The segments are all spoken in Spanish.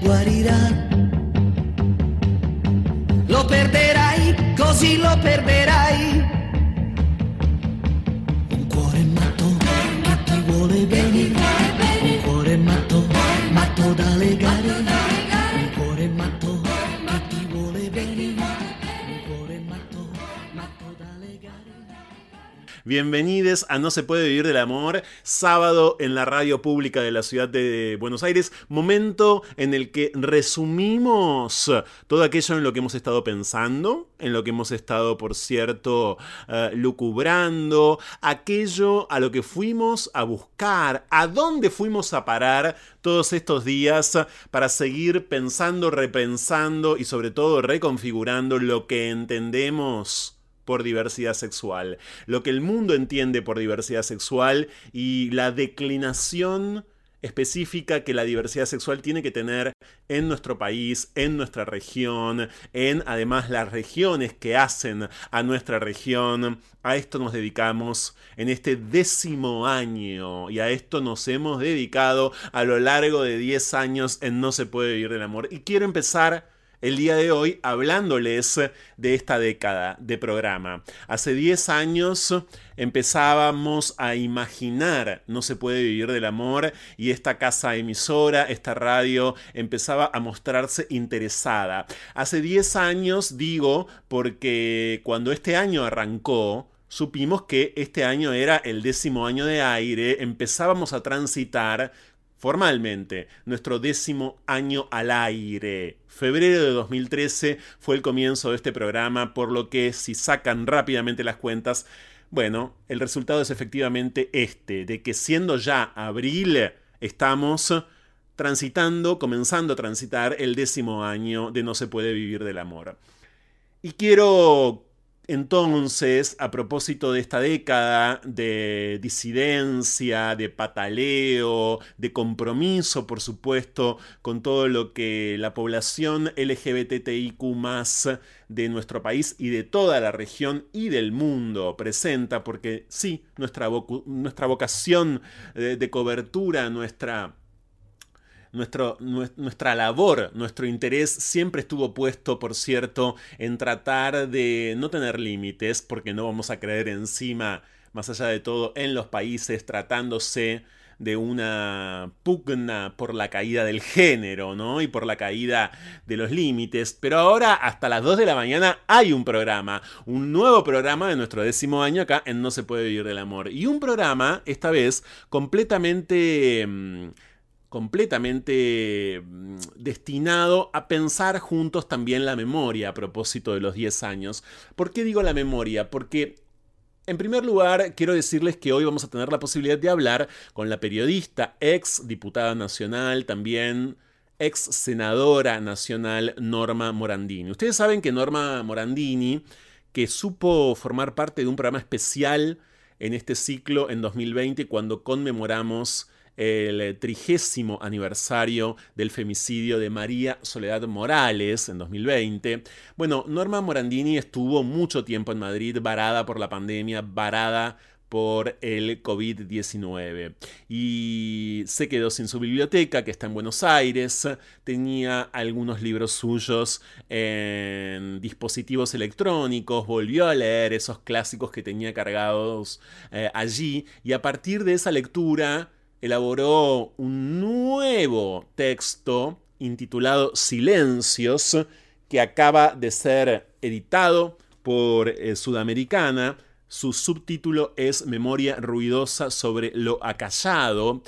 te guarirá. Lo perderai, così lo perderai. Bienvenidos a No se puede vivir del amor, sábado en la radio pública de la ciudad de Buenos Aires, momento en el que resumimos todo aquello en lo que hemos estado pensando, en lo que hemos estado, por cierto, eh, lucubrando, aquello a lo que fuimos a buscar, a dónde fuimos a parar todos estos días para seguir pensando, repensando y sobre todo reconfigurando lo que entendemos por diversidad sexual, lo que el mundo entiende por diversidad sexual y la declinación específica que la diversidad sexual tiene que tener en nuestro país, en nuestra región, en además las regiones que hacen a nuestra región. A esto nos dedicamos en este décimo año y a esto nos hemos dedicado a lo largo de 10 años en No se puede vivir del amor. Y quiero empezar el día de hoy hablándoles de esta década de programa. Hace 10 años empezábamos a imaginar No se puede vivir del amor y esta casa emisora, esta radio empezaba a mostrarse interesada. Hace 10 años digo porque cuando este año arrancó, supimos que este año era el décimo año de aire, empezábamos a transitar formalmente nuestro décimo año al aire. Febrero de 2013 fue el comienzo de este programa, por lo que si sacan rápidamente las cuentas, bueno, el resultado es efectivamente este, de que siendo ya abril, estamos transitando, comenzando a transitar el décimo año de No se puede vivir del amor. Y quiero entonces, a propósito de esta década de disidencia, de pataleo, de compromiso, por supuesto, con todo lo que la población LGBTIQ de nuestro país y de toda la región y del mundo presenta, porque sí, nuestra, vocación de cobertura, nuestra nuestra labor, nuestro interés siempre estuvo puesto, por cierto, en tratar de no tener límites, porque no vamos a creer encima, más allá de todo, en los países tratándose de una pugna por la caída del género, ¿no? Y por la caída de los límites. Pero ahora, hasta las 2 de la mañana, hay un programa, un nuevo programa de nuestro décimo año acá en No se puede vivir del amor. Y un programa, esta vez, completamente... Mm, completamente mm, destinado a pensar juntos también la memoria a propósito de los 10 años. ¿Por qué digo la memoria? Porque en primer lugar, quiero decirles que hoy vamos a tener la posibilidad de hablar con la periodista, ex diputada nacional, también ex senadora nacional Norma Morandini. Ustedes saben que Norma Morandini, que supo formar parte de un programa especial en este ciclo en 2020 cuando conmemoramos el trigésimo aniversario del femicidio de María Soledad Morales en 2020. Bueno, Norma Morandini estuvo mucho tiempo en Madrid, varada por la pandemia, varada por el COVID-19 y se quedó sin su biblioteca que está en Buenos Aires, tenía algunos libros suyos en dispositivos electrónicos, volvió a leer esos clásicos que tenía cargados eh, allí. Y a partir de esa lectura elaboró un nuevo texto intitulado Silencios, que acaba de ser editado por eh, Sudamericana. Su subtítulo es Memoria ruidosa sobre lo acallado.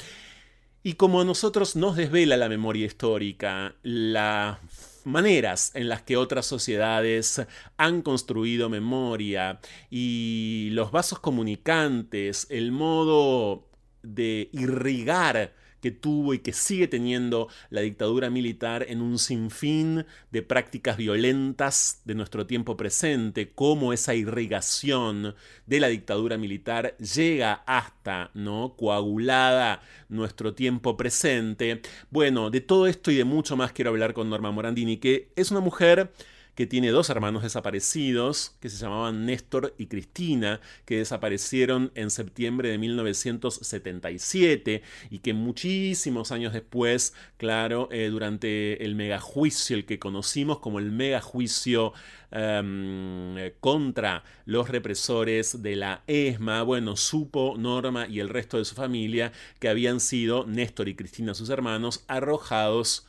Y como a nosotros nos desvela la memoria histórica, las maneras en las que otras sociedades han construido memoria y los vasos comunicantes, el modo de irrigar que tuvo y que sigue teniendo la dictadura militar en un sinfín de prácticas violentas de nuestro tiempo presente, cómo esa irrigación de la dictadura militar llega hasta, ¿no? coagulada nuestro tiempo presente. Bueno, de todo esto y de mucho más quiero hablar con Norma Morandini, que es una mujer que tiene dos hermanos desaparecidos, que se llamaban Néstor y Cristina, que desaparecieron en septiembre de 1977 y que muchísimos años después, claro, eh, durante el megajuicio, el que conocimos como el megajuicio em, contra los represores de la ESMA, bueno, supo Norma y el resto de su familia que habían sido Néstor y Cristina, sus hermanos, arrojados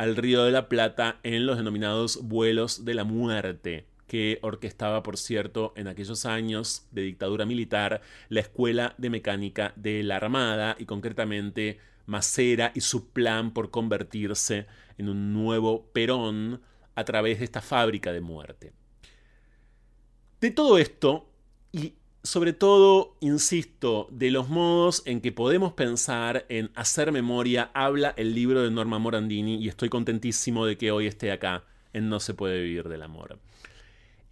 al Río de la Plata en los denominados vuelos de la muerte que orquestaba, por cierto, en aquellos años de dictadura militar, la Escuela de Mecánica de la Armada y concretamente Macera y su plan por convertirse en un nuevo Perón a través de esta fábrica de muerte. De todo esto, sobre todo, insisto, de los modos en que podemos pensar en hacer memoria, habla el libro de Norma Morandini y estoy contentísimo de que hoy esté acá en No se puede vivir del amor.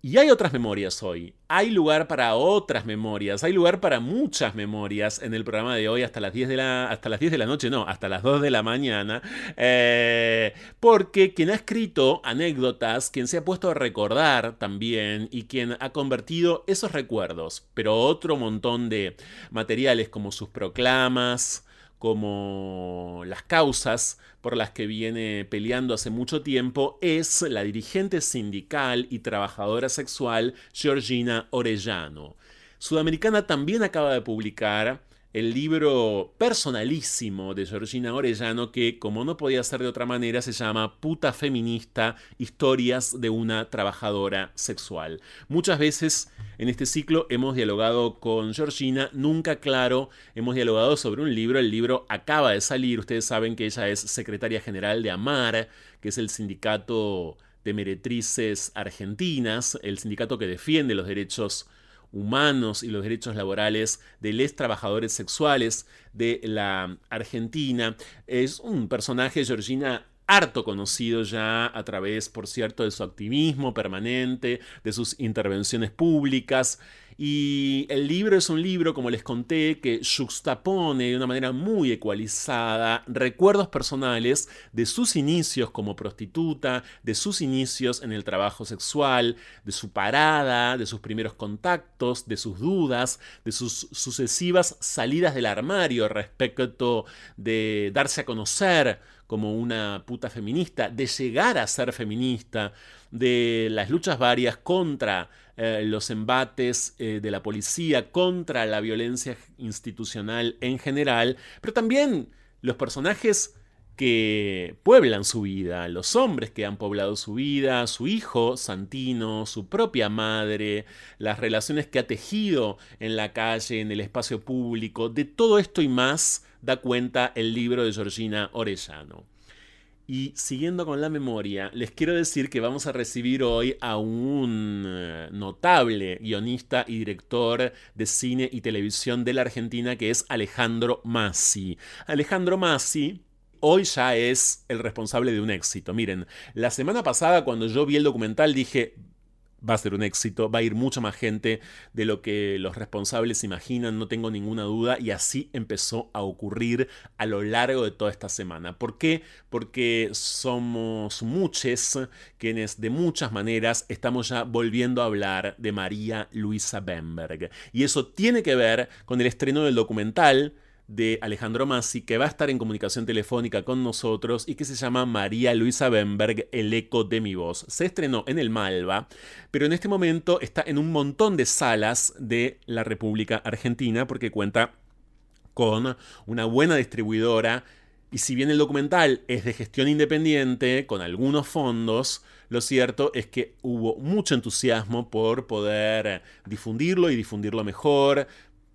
Y hay otras memorias hoy, hay lugar para otras memorias, hay lugar para muchas memorias en el programa de hoy hasta las 10 de la, hasta las 10 de la noche, no, hasta las 2 de la mañana, eh, porque quien ha escrito anécdotas, quien se ha puesto a recordar también y quien ha convertido esos recuerdos, pero otro montón de materiales como sus proclamas, como las causas por las que viene peleando hace mucho tiempo es la dirigente sindical y trabajadora sexual Georgina Orellano. Sudamericana también acaba de publicar el libro personalísimo de Georgina Orellano que, como no podía ser de otra manera, se llama Puta Feminista, Historias de una Trabajadora Sexual. Muchas veces en este ciclo hemos dialogado con Georgina, nunca claro, hemos dialogado sobre un libro, el libro acaba de salir, ustedes saben que ella es secretaria general de AMAR, que es el sindicato de meretrices argentinas, el sindicato que defiende los derechos humanos y los derechos laborales de los trabajadores sexuales de la Argentina. Es un personaje, Georgina, harto conocido ya a través, por cierto, de su activismo permanente, de sus intervenciones públicas. Y el libro es un libro, como les conté, que juxtapone de una manera muy ecualizada recuerdos personales de sus inicios como prostituta, de sus inicios en el trabajo sexual, de su parada, de sus primeros contactos, de sus dudas, de sus sucesivas salidas del armario respecto de darse a conocer como una puta feminista, de llegar a ser feminista, de las luchas varias contra eh, los embates eh, de la policía, contra la violencia institucional en general, pero también los personajes que pueblan su vida, los hombres que han poblado su vida, su hijo Santino, su propia madre, las relaciones que ha tejido en la calle, en el espacio público, de todo esto y más da cuenta el libro de Georgina Orellano. Y siguiendo con la memoria, les quiero decir que vamos a recibir hoy a un eh, notable guionista y director de cine y televisión de la Argentina que es Alejandro Massi. Alejandro Massi hoy ya es el responsable de un éxito. Miren, la semana pasada cuando yo vi el documental dije, va a ser un éxito, va a ir mucha más gente de lo que los responsables imaginan, no tengo ninguna duda, y así empezó a ocurrir a lo largo de toda esta semana. ¿Por qué? Porque somos muchos quienes de muchas maneras estamos ya volviendo a hablar de María Luisa Bemberg. Y eso tiene que ver con el estreno del documental de Alejandro Massi, que va a estar en comunicación telefónica con nosotros y que se llama María Luisa Bemberg, El eco de mi voz. Se estrenó en el Malva, pero en este momento está en un montón de salas de la República Argentina porque cuenta con una buena distribuidora y si bien el documental es de gestión independiente, con algunos fondos, lo cierto es que hubo mucho entusiasmo por poder difundirlo y difundirlo mejor,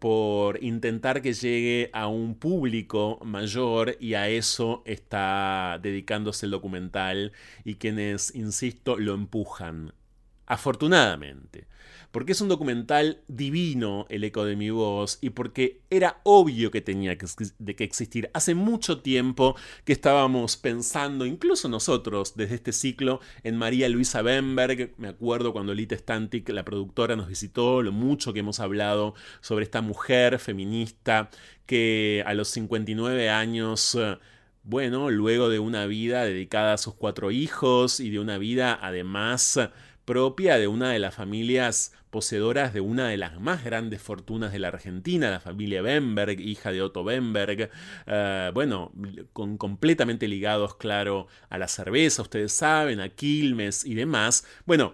por intentar que llegue a un público mayor y a eso está dedicándose el documental y quienes, insisto, lo empujan. Afortunadamente porque es un documental divino, El eco de mi voz, y porque era obvio que tenía que, de que existir. Hace mucho tiempo que estábamos pensando, incluso nosotros, desde este ciclo, en María Luisa Bemberg. Me acuerdo cuando Lita Stantic, la productora, nos visitó, lo mucho que hemos hablado sobre esta mujer feminista que a los 59 años... Bueno, luego de una vida dedicada a sus cuatro hijos y de una vida además propia de una de las familias poseedoras de una de las más grandes fortunas de la Argentina, la familia Bemberg, hija de Otto Bemberg, eh, bueno, con, completamente ligados, claro, a la cerveza, ustedes saben, a Quilmes y demás. Bueno,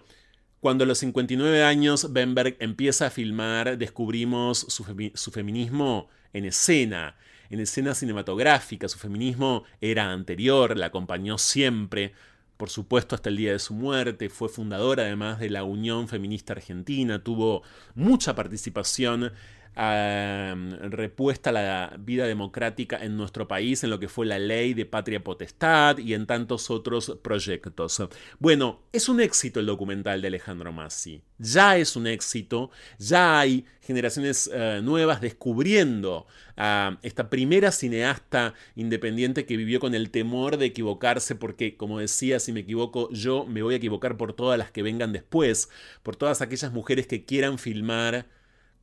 cuando a los 59 años Bemberg empieza a filmar, descubrimos su, su feminismo en escena, en escena cinematográfica, su feminismo era anterior, la acompañó siempre, por supuesto hasta el día de su muerte, fue fundadora además de la Unión Feminista Argentina, tuvo mucha participación repuesta la vida democrática en nuestro país, en lo que fue la ley de patria potestad y en tantos otros proyectos. Bueno, es un éxito el documental de Alejandro Massi. Ya es un éxito, ya hay generaciones eh, nuevas descubriendo a esta primera cineasta independiente que vivió con el temor de equivocarse, porque, como decía, si me equivoco, yo me voy a equivocar por todas las que vengan después, por todas aquellas mujeres que quieran filmar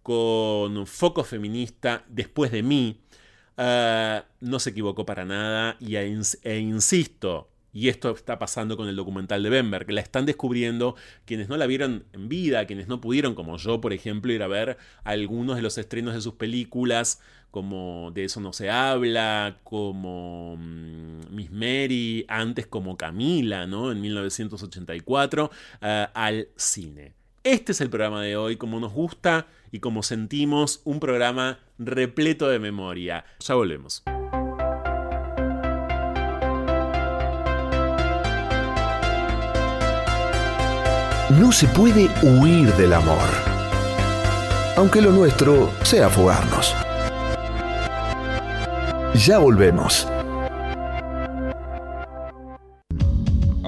con foco feminista después de mí, ah, no se equivocó para nada y, e insisto, Y esto está pasando con el documental de Bemberg. La están descubriendo quienes no la vieron en vida, quienes no pudieron, como yo, por ejemplo, ir a ver algunos de los estrenos de sus películas, como De eso no se habla, como mm, Miss Mary, antes como Camila, ¿no? En 1984, eh, al cine. Este es el programa de hoy, como nos gusta y como sentimos, un programa repleto de memoria. Ya volvemos. No se puede huir del amor, aunque lo nuestro sea fugarnos. Ya volvemos.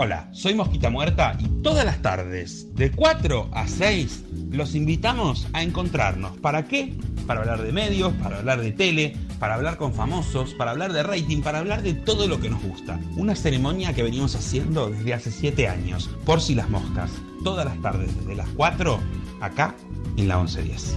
Hola, soy Mosquita Muerta y todas las tardes, de 4 a 6, los invitamos a encontrarnos. ¿Para qué? Para hablar de medios, para hablar de tele, para hablar con famosos, para hablar de rating, para hablar de todo lo que nos gusta. Una ceremonia que venimos haciendo desde hace 7 años, por si las moscas. Todas las tardes, desde las 4, acá en la 1110.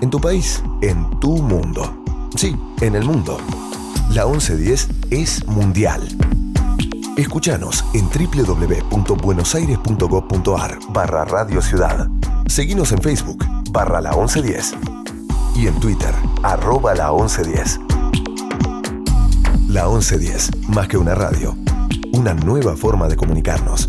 en tu país, en tu mundo. Sí, en el mundo. La 1110 es mundial. Escúchanos en www.buenosaires.gov.ar barra Radio Ciudad. Seguinos en Facebook barra la 1110 y en Twitter arroba la 1110. La 1110, más que una radio, una nueva forma de comunicarnos.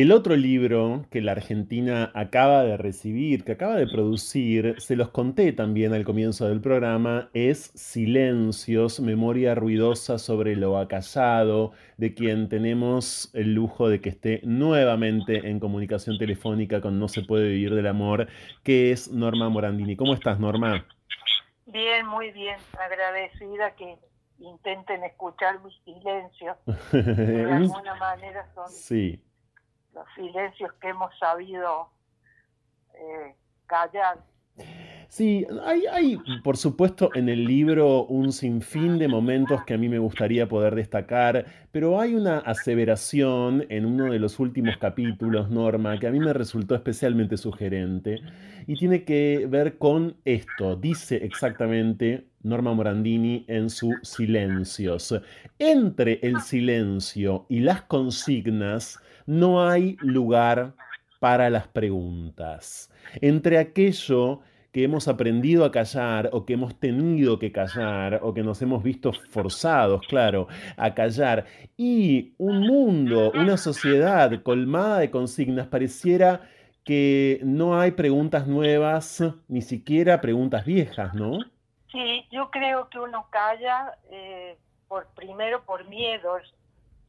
Y el otro libro que la Argentina acaba de recibir, que acaba de producir, se los conté también al comienzo del programa, es Silencios, Memoria Ruidosa sobre lo acallado, de quien tenemos el lujo de que esté nuevamente en comunicación telefónica con No se puede vivir del amor, que es Norma Morandini. ¿Cómo estás, Norma? Bien, muy bien, agradecida que intenten escuchar mis silencios. De alguna manera son... Sí los silencios que hemos sabido eh, callar. Sí, hay, hay, por supuesto en el libro un sinfín de momentos que a mí me gustaría poder destacar, pero hay una aseveración en uno de los últimos capítulos, Norma, que a mí me resultó especialmente sugerente y tiene que ver con esto. Dice exactamente Norma Morandini en su Silencios. Entre el silencio y las consignas, no hay lugar para las preguntas. Entre aquello que hemos aprendido a callar o que hemos tenido que callar o que nos hemos visto forzados, claro, a callar y un mundo, una sociedad colmada de consignas pareciera que no hay preguntas nuevas, ni siquiera preguntas viejas, ¿no? Sí, yo creo que uno calla eh, por primero por miedos,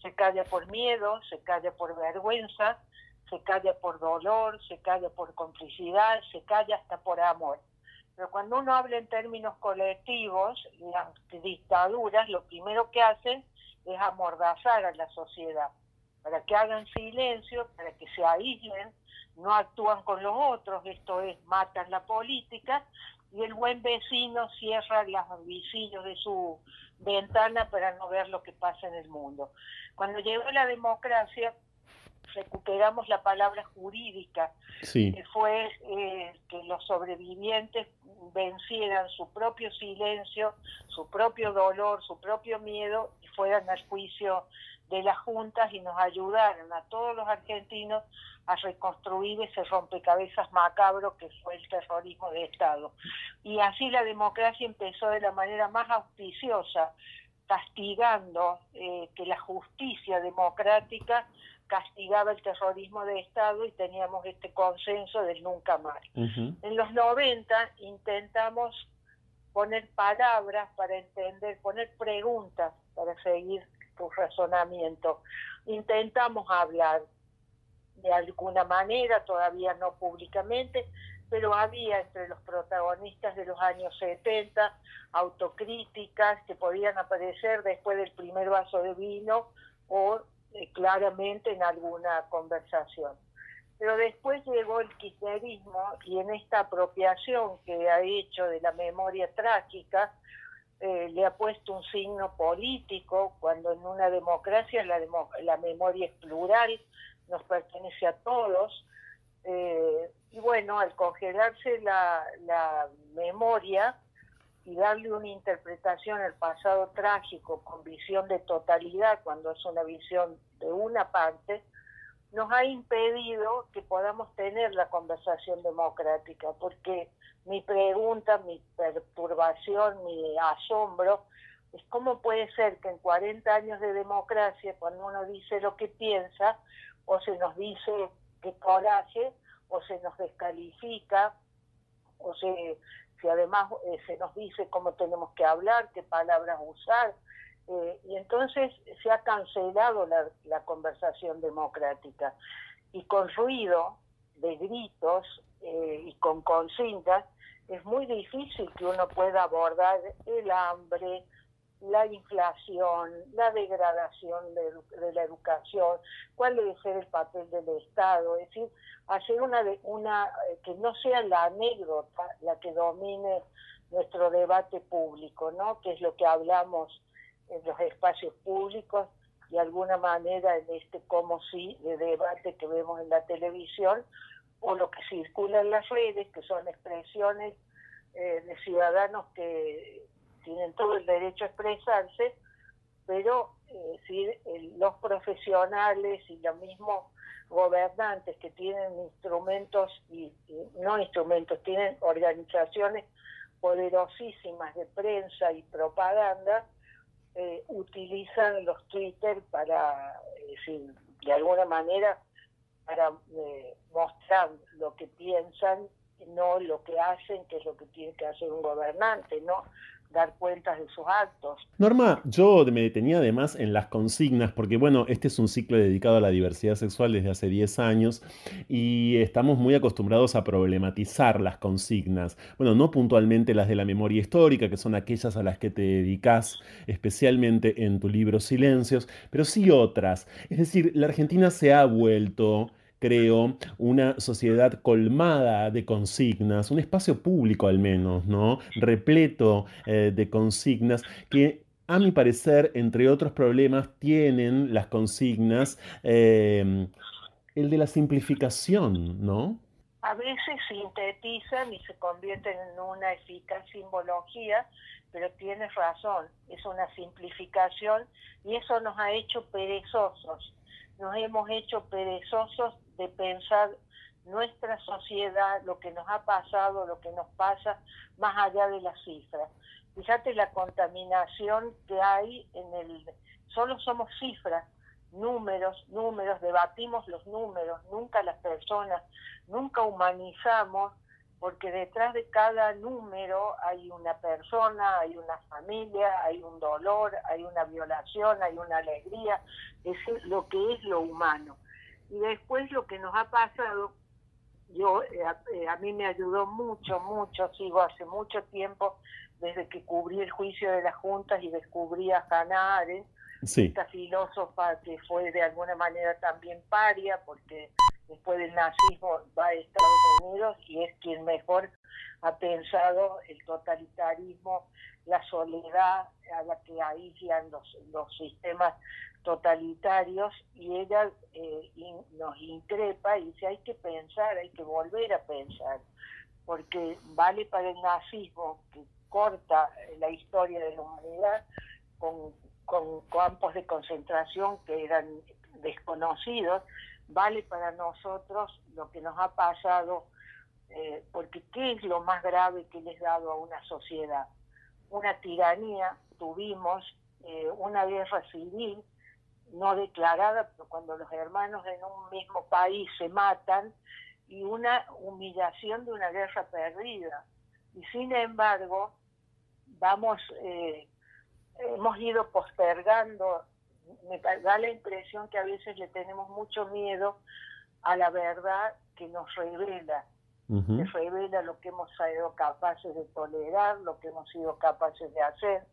se calla por miedo, se calla por vergüenza, se calla por dolor, se calla por complicidad, se calla hasta por amor. Pero cuando uno habla en términos colectivos, las dictaduras lo primero que hacen es amordazar a la sociedad. para que hagan silencio, para que se aíslen, no actúan con los otros, esto es, matan la política, y el buen vecino cierra los visillos de su ventana para no ver lo que pasa en el mundo. Cuando llegó la democracia, recuperamos la palabra jurídica, que fue eh, que los sobrevivientes vencieran su propio silencio, su propio dolor, su propio miedo y fueran al juicio de las juntas y nos ayudaron a todos los argentinos a reconstruir ese rompecabezas macabro que fue el terrorismo de Estado. Y así la democracia empezó de la manera más auspiciosa, castigando eh, que la justicia democrática castigaba el terrorismo de Estado y teníamos este consenso del nunca más. En los 90 intentamos poner palabras para entender, poner preguntas para seguir tu razonamiento. Intentamos hablar de alguna manera, todavía no públicamente, pero había entre los protagonistas de los años 70 autocríticas que podían aparecer después del primer vaso de vino o eh, claramente en alguna conversación. Pero después llegó el kirchnerismo y en esta apropiación que ha hecho de la memoria trágica, eh, le ha puesto un signo político, cuando en una democracia la, la memoria es plural, nos pertenece a todos. Eh, y bueno, al congelarse la, la memoria, y darle una interpretación al pasado trágico con visión de totalidad, cuando es una visión de una parte, nos ha impedido que podamos tener la conversación democrática, porque mi pregunta, mi perturbación, mi asombro es cómo puede ser que en 40 años de democracia, cuando uno dice lo que piensa, o se nos dice que coraje, o se nos descalifica, o se si además eh, se nos dice cómo tenemos que hablar, qué palabras usar, eh, y entonces se ha cancelado la, conversación democrática. Y con ruido de gritos eh, y con consignas, es muy difícil que uno pueda abordar el hambre, la inflación, la degradación de, la educación, cuál debe ser el papel del Estado, es decir, hacer una, una eh, que no sea la anécdota la que domine nuestro debate público, ¿no? Que es lo que hablamos en los espacios públicos, de alguna manera en este como sí de debate que vemos en la televisión, o lo que circula en las redes, que son expresiones eh, de ciudadanos que tienen todo el derecho a expresarse, pero eh, si los profesionales y los mismos gobernantes que tienen instrumentos y, no instrumentos, tienen organizaciones poderosísimas de prensa y propaganda, eh, utilizan los Twitter para, de alguna manera, para eh, mostrar lo que piensan, no lo que hacen, que es lo que tiene que hacer un gobernante, ¿no? dar cuentas de sus actos. Norma, yo me detenía además en las consignas, porque bueno, este es un ciclo dedicado a la diversidad sexual desde hace 10 años y estamos muy acostumbrados a problematizar las consignas. Bueno, no puntualmente las de la memoria histórica, que son aquellas a las que te dedicas especialmente en tu libro Silencios, pero sí otras. Es decir, la Argentina se ha vuelto creo, una sociedad colmada de consignas, un espacio público al menos, ¿no? Repleto eh, de consignas que a mi parecer, entre otros problemas, tienen las consignas eh, el de la simplificación, ¿no? A veces sintetizan y se convierten en una eficaz simbología, pero tienes razón, es una simplificación y eso nos ha hecho perezosos, nos hemos hecho perezosos de pensar nuestra sociedad, lo que nos ha pasado, lo que nos pasa, más allá de las cifras. Fíjate la contaminación que hay en el... Solo somos cifras, números, números, debatimos los números, nunca las personas, nunca humanizamos, porque detrás de cada número hay una persona, hay una familia, hay un dolor, hay una violación, hay una alegría, es lo que es lo humano. Y después lo que nos ha pasado, yo eh, eh, a, mí me ayudó mucho, mucho, sigo hace mucho tiempo, desde que cubrí el juicio de las juntas y descubrí a Hannah Arendt, esta filósofa que fue de alguna manera también paria, porque después del nazismo va a Estados Unidos y es quien mejor ha pensado el totalitarismo, la soledad a la que aíslan los, los sistemas totalitarios y ella eh, nos increpa y dice hay que pensar, hay que volver a pensar, porque vale para el nazismo que corta la historia de la humanidad con, con campos de concentración que eran desconocidos, vale para nosotros lo que nos ha pasado, eh, porque ¿qué es lo más grave que les ha dado a una sociedad? Una tiranía, tuvimos eh, una guerra civil no declarada, pero cuando los hermanos en un mismo país se matan, y una humillación de una guerra perdida. Y sin embargo, vamos, eh, hemos ido postergando, me da la impresión que a veces le tenemos mucho miedo a la verdad que nos revela, que revela lo que hemos sido capaces de tolerar, lo que hemos sido capaces de hacer.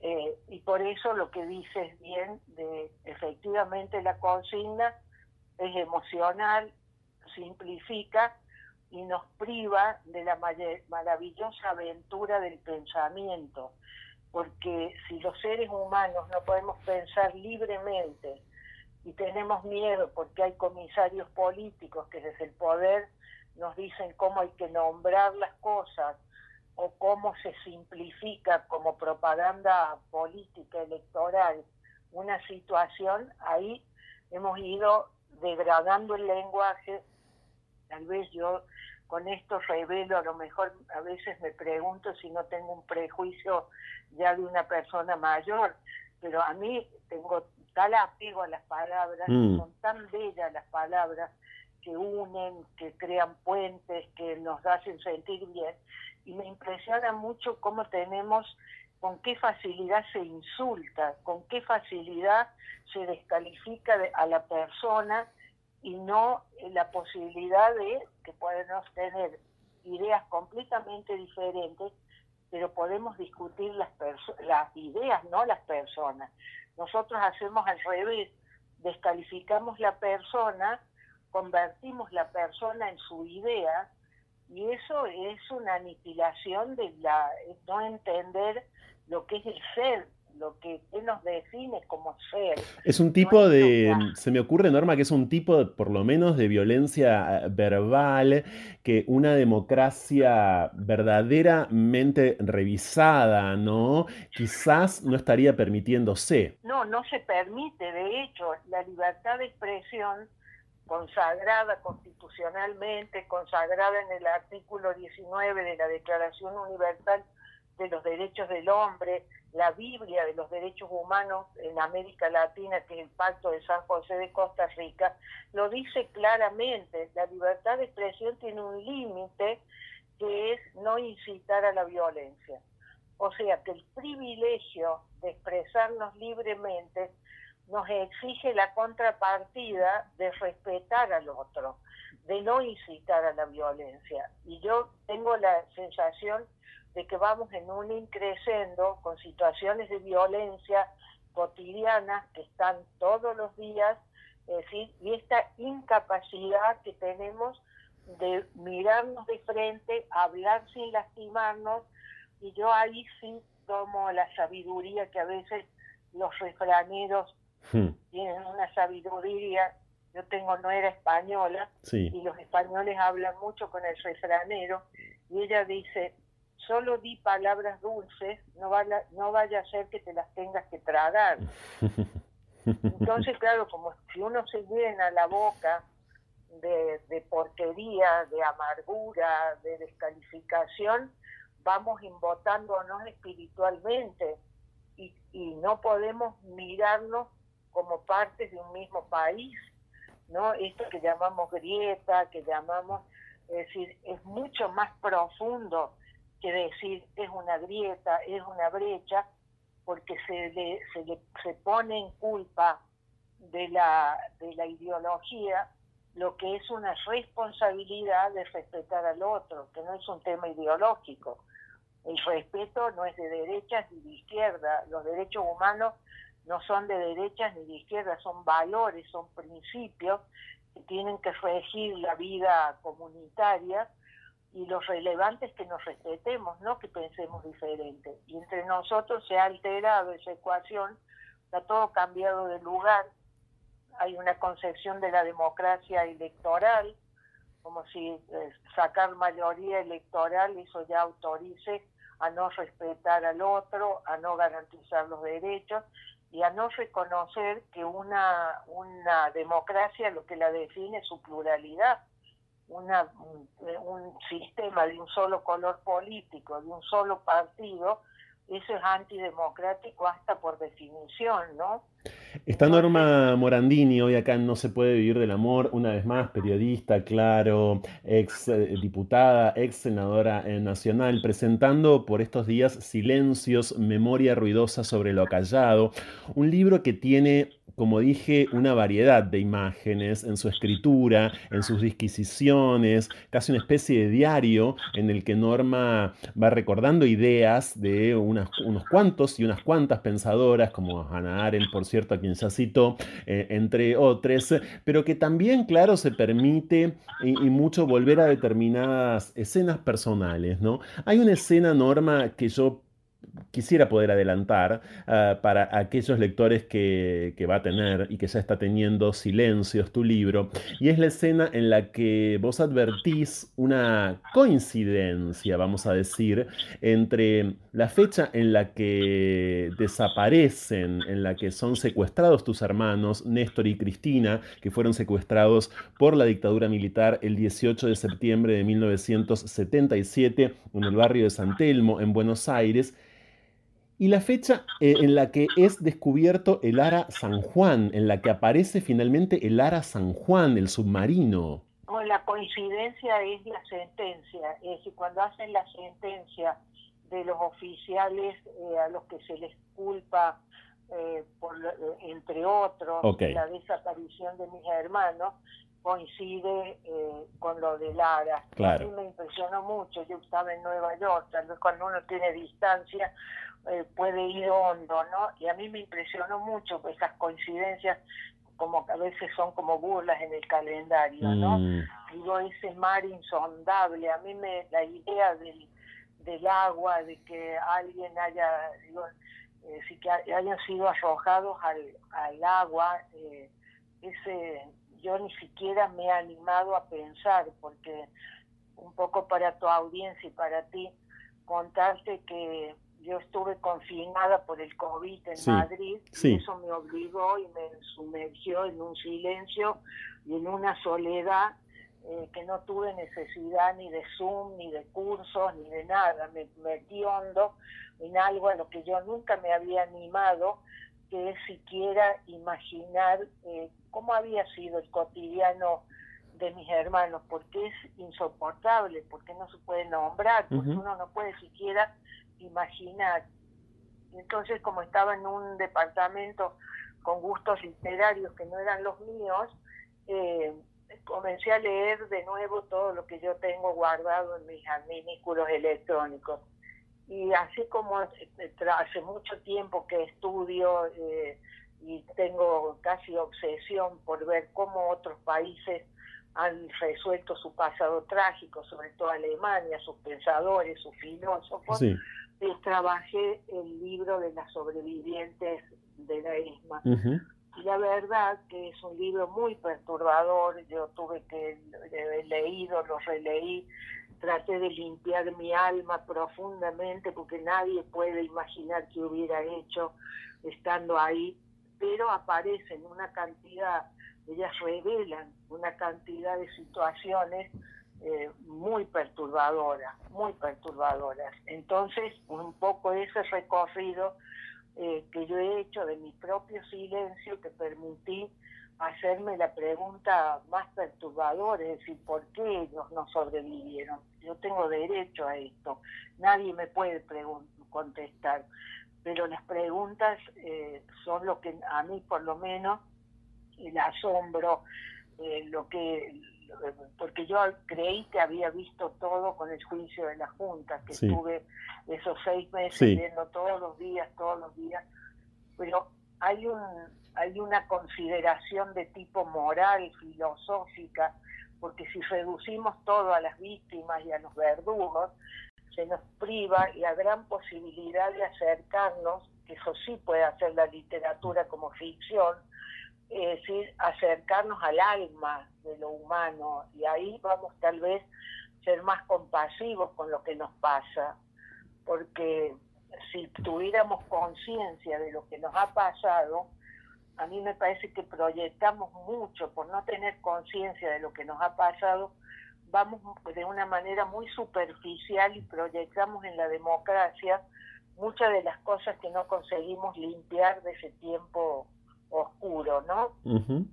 Eh, y por eso lo que dices bien de efectivamente la consigna es emocional, simplifica y nos priva de la maravillosa aventura del pensamiento, porque si los seres humanos no podemos pensar libremente y tenemos miedo porque hay comisarios políticos que desde el poder nos dicen cómo hay que nombrar las cosas o cómo se simplifica como propaganda política electoral una situación, ahí hemos ido degradando el lenguaje. Tal vez yo con esto revelo, a lo mejor a veces me pregunto si no tengo un prejuicio ya de una persona mayor, pero a mí tengo tal apego a las palabras, mm. son tan bellas las palabras que unen, que crean puentes, que nos hacen sentir bien, y me impresiona mucho cómo tenemos, con qué facilidad se insulta, con qué facilidad se descalifica a la persona y no la posibilidad de que podemos tener ideas completamente diferentes, pero podemos discutir las, las ideas, no las personas. Nosotros hacemos al revés, descalificamos la persona, convertimos la persona en su idea y eso es una aniquilación de la no entender lo que es el ser, lo que, nos define como ser. Es un tipo de, se me ocurre Norma que es un tipo por lo menos de violencia eh, verbal que una democracia verdaderamente revisada, ¿no? Quizás no estaría permitiéndose. No, no se permite, de hecho, la libertad de expresión consagrada constitucionalmente, consagrada en el artículo 19 de la Declaración Universal de los Derechos del Hombre, la Biblia de los Derechos Humanos en América Latina, que es el Pacto de San José de Costa Rica, lo dice claramente, la libertad de expresión tiene un límite que es no incitar a la violencia. O sea que el privilegio de expresarnos libremente nos exige la contrapartida de respetar al otro, de no incitar a la violencia. Y yo tengo la sensación de que vamos en un increscendo con situaciones de violencia cotidianas que están todos los días, y esta incapacidad que tenemos de mirarnos de frente, hablar sin lastimarnos, y yo ahí sí tomo la sabiduría que a veces los refraneros Hmm. Tienen una sabiduría. Yo tengo no era española y los españoles hablan mucho con el refranero y ella dice, solo di palabras dulces, no, vaya, no vaya a ser que te las tengas que tragar. Entonces, claro, como si uno se llena la boca de, de porquería, de amargura, de descalificación, vamos imbotándonos espiritualmente y, y no podemos mirarnos como partes de un mismo país, ¿no? Esto que llamamos grieta, que llamamos, es decir, es mucho más profundo que decir es una grieta, es una brecha, porque se le, se le se pone en culpa de la, de la ideología lo que es una responsabilidad de respetar al otro, que no es un tema ideológico. El respeto no es de derechas ni de izquierda, los derechos humanos no son de derechas ni de izquierdas, son valores, son principios que tienen que regir la vida comunitaria y los relevantes que nos respetemos, no que pensemos diferente. Y entre nosotros se ha alterado esa ecuación, está todo cambiado de lugar, hay una concepción de la democracia electoral, como si eh, sacar mayoría electoral eso ya autorice a no respetar al otro, a no garantizar los derechos y a no reconocer que una, una democracia lo que la define es su pluralidad. Una, un sistema de un solo color político, de un solo partido, eso es antidemocrático hasta por definición, ¿no? Esta Norma Morandini, hoy acá No se puede vivir del amor, una vez más, periodista, claro, ex eh, diputada, ex senadora nacional, presentando por estos días Silencios, Memoria Ruidosa sobre lo Callado, un libro que tiene como dije, una variedad de imágenes en su escritura, en sus disquisiciones, casi una especie de diario en el que Norma va recordando ideas de unos cuantos y unas cuantas pensadoras, como Hannah Arendt, por cierto, a quien ya citó, eh, entre otros, pero que también, claro, se permite y, y, mucho volver a determinadas escenas personales, ¿no? Hay una escena, Norma, que yo quisiera poder adelantar uh, para aquellos lectores que, que, va a tener y que ya está teniendo silencios tu libro, y es la escena en la que vos advertís una coincidencia, vamos a decir, entre la fecha en la que desaparecen, en la que son secuestrados tus hermanos, Néstor y Cristina, que fueron secuestrados por la dictadura militar el 18 de septiembre de 1977 en el barrio de San Telmo, en Buenos Aires, y la fecha eh, en la que es descubierto el Ara San Juan, en la que aparece finalmente el Ara San Juan, el submarino. la coincidencia es la sentencia, es decir, cuando hacen la sentencia de los oficiales eh, a los que se les culpa, eh, por, entre otros, la desaparición de mis hermanos, coincide con lo de Lara. Claro. A mí me impresionó mucho, yo estaba en Nueva York, tal vez cuando uno tiene distancia eh, puede ir hondo, ¿no? Y a mí me impresionó mucho esas coincidencias, como que a veces son como burlas en el calendario, ¿no? Mm. Digo, ese mar insondable, a mí me la idea del, del agua, de que alguien haya, digo, eh, sí que hayan sido arrojados al, al agua, eh, ese yo ni siquiera me he animado a pensar, porque un poco para tu audiencia y para ti, contarte que yo estuve confinada por el COVID en Madrid y eso me obligó y me sumergió en un silencio y en una soledad eh, que no tuve necesidad ni de Zoom, ni de cursos, ni de nada. Me metí hondo en algo a lo que yo nunca me había animado, que es siquiera imaginar eh, cómo había sido el cotidiano de mis hermanos, porque es insoportable, porque no se puede nombrar, porque uno no puede siquiera imaginar. Entonces, como estaba en un departamento con gustos literarios que no eran los míos, eh, comencé a leer de nuevo todo lo que yo tengo guardado en mis adminículos electrónicos. Y así como eh, hace mucho tiempo que estudio eh, y tengo casi obsesión por ver cómo otros países han resuelto su pasado trágico, sobre todo Alemania, sus pensadores, sus filósofos, eh, trabajé el libro de las sobrevivientes de la ESMA. Y la verdad que es un libro muy perturbador, yo tuve que, he leído, lo releí, traté de limpiar mi alma profundamente porque nadie puede imaginar qué hubiera hecho estando ahí, pero aparecen una cantidad, ellas revelan una cantidad de situaciones eh, muy perturbadoras, muy perturbadoras. Entonces, un poco ese recorrido eh, que yo he hecho de mi propio silencio que permití hacerme la pregunta más perturbadora, es decir, ¿por qué ellos no sobrevivieron? Yo tengo derecho a esto, nadie me puede contestar, pero las preguntas eh, son lo que a mí por lo menos el asombro, lo que porque yo creí que había visto todo con el juicio de la Junta, que estuve esos seis meses viendo todos los días, todos los días, pero hay un hay una consideración de tipo moral, filosófica, porque si reducimos todo a las víctimas y a los verdugos, se nos priva la gran posibilidad de acercarnos, que eso sí puede hacer la literatura como ficción, es decir, acercarnos al alma de lo humano y ahí vamos tal vez ser más compasivos con lo que nos pasa, porque si tuviéramos conciencia de lo que nos ha pasado, a mí me parece que proyectamos mucho por no tener conciencia de lo que nos ha pasado, vamos de una manera muy superficial y proyectamos en la democracia muchas de las cosas que no conseguimos limpiar de ese tiempo oscuro, ¿no?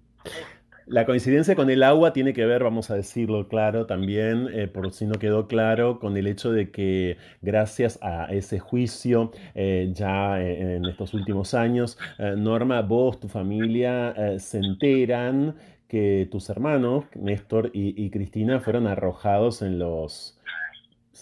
La coincidencia con el agua tiene que ver, vamos a decirlo claro también, eh, por si no quedó claro, con el hecho de que gracias a ese juicio eh, ya eh, en estos últimos años, Norma, vos, tu familia, se enteran que tus hermanos, Néstor y Cristina, fueron arrojados en los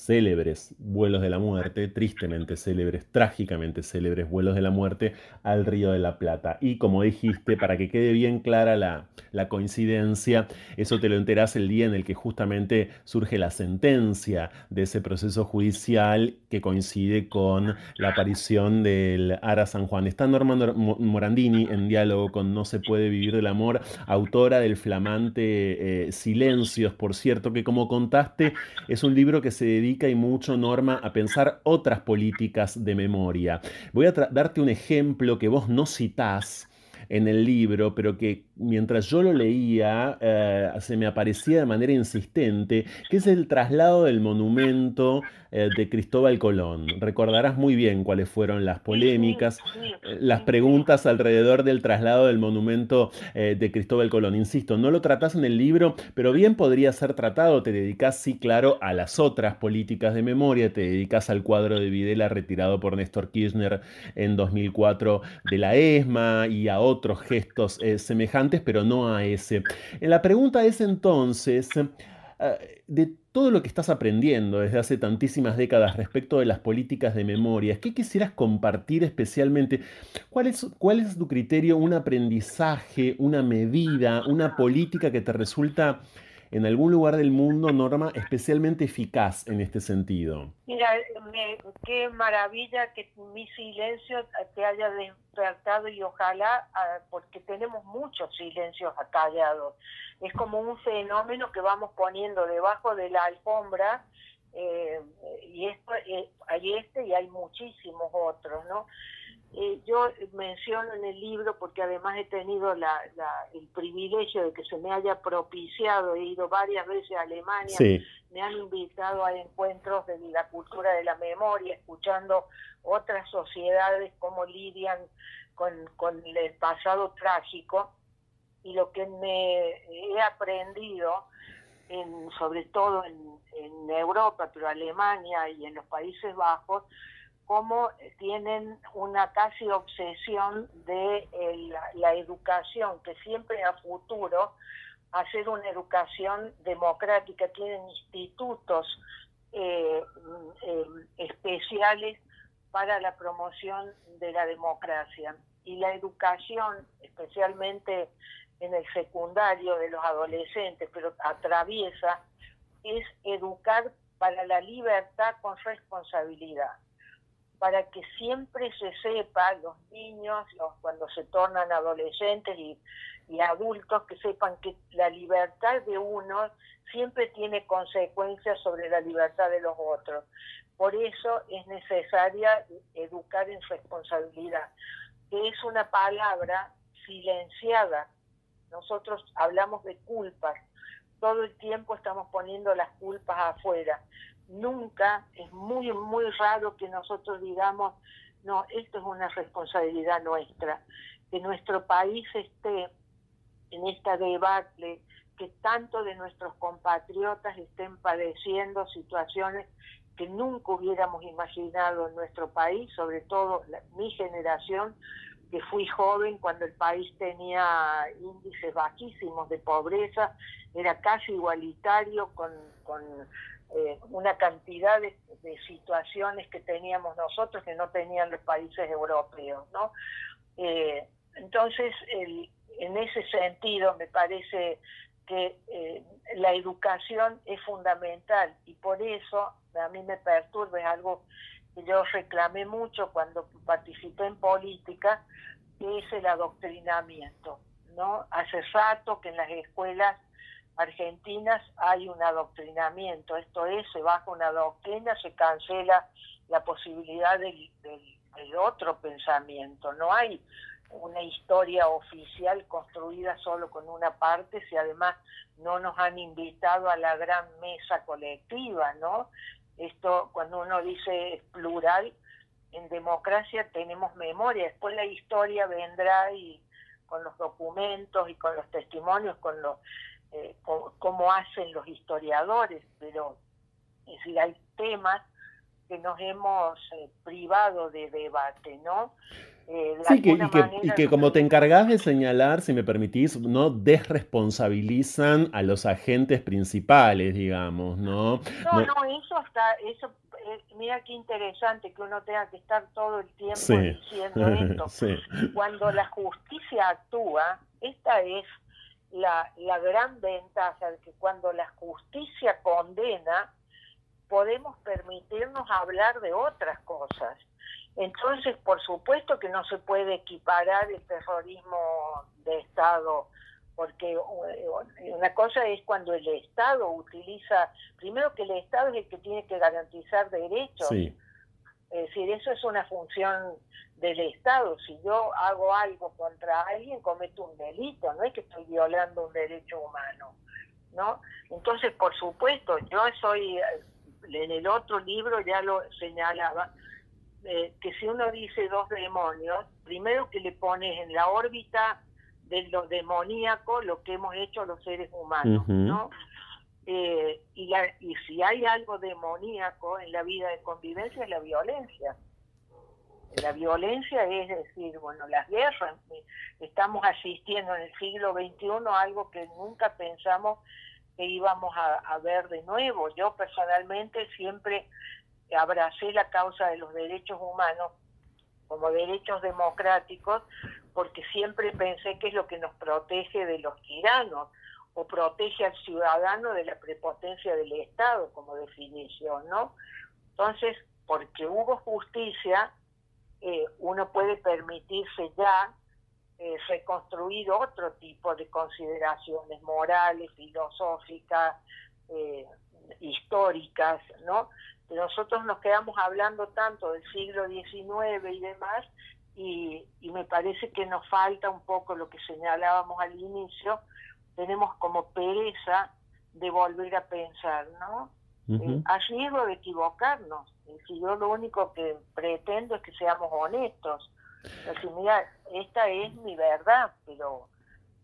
célebres vuelos de la muerte, tristemente célebres, trágicamente célebres vuelos de la muerte al Río de la Plata. Y como dijiste, para que quede bien clara la, la coincidencia, eso te lo enterás el día en el que justamente surge la sentencia de ese proceso judicial que coincide con la aparición del Ara San Juan. Está Norma Morandini en diálogo con No se puede vivir del amor, autora del flamante eh, Silencios, por cierto, que como contaste es un libro que se dedica y mucho, Norma, a pensar otras políticas de memoria. Voy a darte un ejemplo que vos no citás en el libro, pero que mientras yo lo leía eh, se me aparecía de manera insistente, que es el traslado del monumento eh, de Cristóbal Colón. Recordarás muy bien cuáles fueron las polémicas, eh, las preguntas alrededor del traslado del monumento de Cristóbal Colón. Insisto, no lo tratás en el libro, pero bien podría ser tratado. Te dedicas, sí, claro, a las otras políticas de memoria, te dedicas al cuadro de Videla retirado por Néstor Kirchner en 2004 de la ESMA y a otros gestos semejantes pero no a ese. La pregunta es entonces, eh, de todo lo que estás aprendiendo desde hace tantísimas décadas respecto de las políticas de memoria, ¿qué quisieras compartir especialmente? ¿Cuál es, ¿Cuál es tu criterio, un aprendizaje, una medida, una política que te resulta en algún lugar del mundo, Norma, especialmente eficaz en este sentido? Mira, qué maravilla que mi silencio te haya despertado y ojalá, ah, porque tenemos muchos silencios acallados. Es como un fenómeno que vamos poniendo debajo de la alfombra eh, y esto, eh, hay este y hay muchísimos otros, ¿no? Eh, yo menciono en el libro, porque además he tenido el privilegio de que se me haya propiciado, he ido varias veces a Alemania, me han invitado a encuentros de la cultura de la memoria, escuchando otras sociedades cómo lidian con, el pasado trágico, y lo que me he aprendido, en, sobre todo en, en Europa, pero Alemania y en los Países Bajos, cómo tienen una casi obsesión de la, educación, que siempre a futuro hacer una educación democrática, tienen institutos eh, eh, especiales para la promoción de la democracia. Y la educación, especialmente en el secundario de los adolescentes, pero atraviesa, es educar para la libertad con responsabilidad para que siempre se sepa, los niños, los, cuando se tornan adolescentes y, adultos, que sepan que la libertad de uno siempre tiene consecuencias sobre la libertad de los otros. Por eso es necesaria educar en responsabilidad, que es una palabra silenciada. Nosotros hablamos de culpas, todo el tiempo estamos poniendo las culpas afuera nunca, es muy, muy raro que nosotros digamos, no, esto es una responsabilidad nuestra, que nuestro país esté en esta debate, que tanto de nuestros compatriotas estén padeciendo situaciones que nunca hubiéramos imaginado en nuestro país, sobre todo mi generación, que fui joven cuando el país tenía índices bajísimos de pobreza, era casi igualitario con eh, una cantidad de, situaciones que teníamos nosotros que no tenían los países europeos, ¿no? Eh, entonces, en ese sentido, me parece que eh, la educación es fundamental y por eso a mí me perturba, es algo que yo reclamé mucho cuando participé en política, que es el adoctrinamiento. ¿no? Hace rato que en las escuelas argentinas hay un adoctrinamiento, esto es, se baja una doctrina, se cancela la posibilidad del, del otro pensamiento, no hay una historia oficial construida solo con una parte, si además no nos han invitado a la gran mesa colectiva, ¿no? Esto, cuando uno dice plural, en democracia tenemos memoria, después la historia vendrá y con los documentos y con los testimonios, con los eh, cómo hacen los historiadores, pero es decir, hay temas que nos hemos eh, privado de debate, ¿no? Eh, sí, que, y, que, como te encargas de señalar, si me permitís, no desresponsabilizan a los agentes principales, digamos, ¿no? No, no, eso está, eso, eh, mira qué interesante que uno tenga que estar todo el tiempo diciendo esto. Cuando la justicia actúa, esta es la, la gran ventaja de que cuando la justicia condena, podemos permitirnos hablar de otras cosas entonces, por supuesto que no se puede equiparar el terrorismo de Estado, porque eh, una cosa es cuando el Estado utiliza, primero que el Estado es el que tiene que garantizar derechos. Es decir, eso es una función del Estado. Si yo hago algo contra alguien, cometo un delito, no es que estoy violando un derecho humano. ¿no? Entonces, por supuesto, yo soy, eh, en el otro libro ya lo señalaba, eh, que si uno dice dos demonios, primero que le pones en la órbita de lo demoníaco lo que hemos hecho los seres humanos, ¿no? Eh, y, la, y si hay algo demoníaco en la vida de convivencia es la violencia. La violencia es decir, bueno, las guerras, estamos asistiendo en el siglo XXI a algo que nunca pensamos que íbamos a, a ver de nuevo. Yo personalmente siempre abracé la causa de los derechos humanos como derechos democráticos porque siempre pensé que es lo que nos protege de los tiranos o protege al ciudadano de la prepotencia del Estado como definición, ¿no? Entonces, porque hubo justicia, eh, uno puede permitirse ya eh, reconstruir otro tipo de consideraciones morales, filosóficas, eh, históricas, ¿no? nosotros nos quedamos hablando tanto del siglo XIX y demás, y, me parece que nos falta un poco lo que señalábamos al inicio, tenemos como pereza de volver a pensar, ¿no? Uh a riesgo de equivocarnos. Si yo lo único que pretendo es que seamos honestos. Decir, mira, esta es mi verdad, pero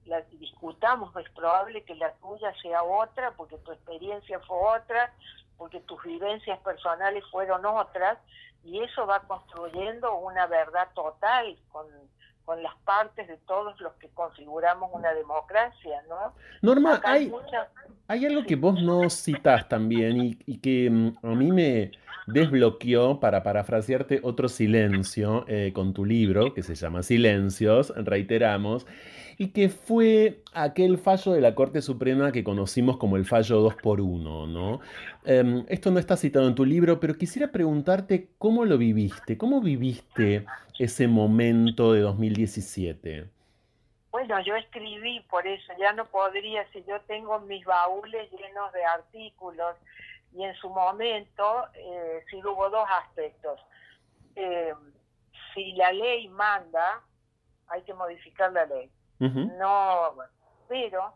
la discutamos, es probable que la tuya sea otra, porque tu experiencia fue otra, porque tus vivencias personales fueron otras, y eso va construyendo una verdad total con, las partes de todos los que configuramos una democracia, ¿no? Norma, hay, hay, algo que vos no citas también y, y que mm, a mí me desbloqueó, para parafrasearte, otro silencio eh, con tu libro, que se llama Silencios, reiteramos, y que fue aquel fallo de la Corte Suprema que conocimos como el fallo 2 por 1 ¿no? Em, esto no está citado en tu libro, pero quisiera preguntarte cómo lo viviste, cómo viviste ese momento de 2017. Bueno, yo escribí por eso, ya no podría, si yo tengo mis baúles llenos de artículos, y en su momento eh, sí hubo dos aspectos. Eh, si la ley manda, hay que modificar la ley. No, pero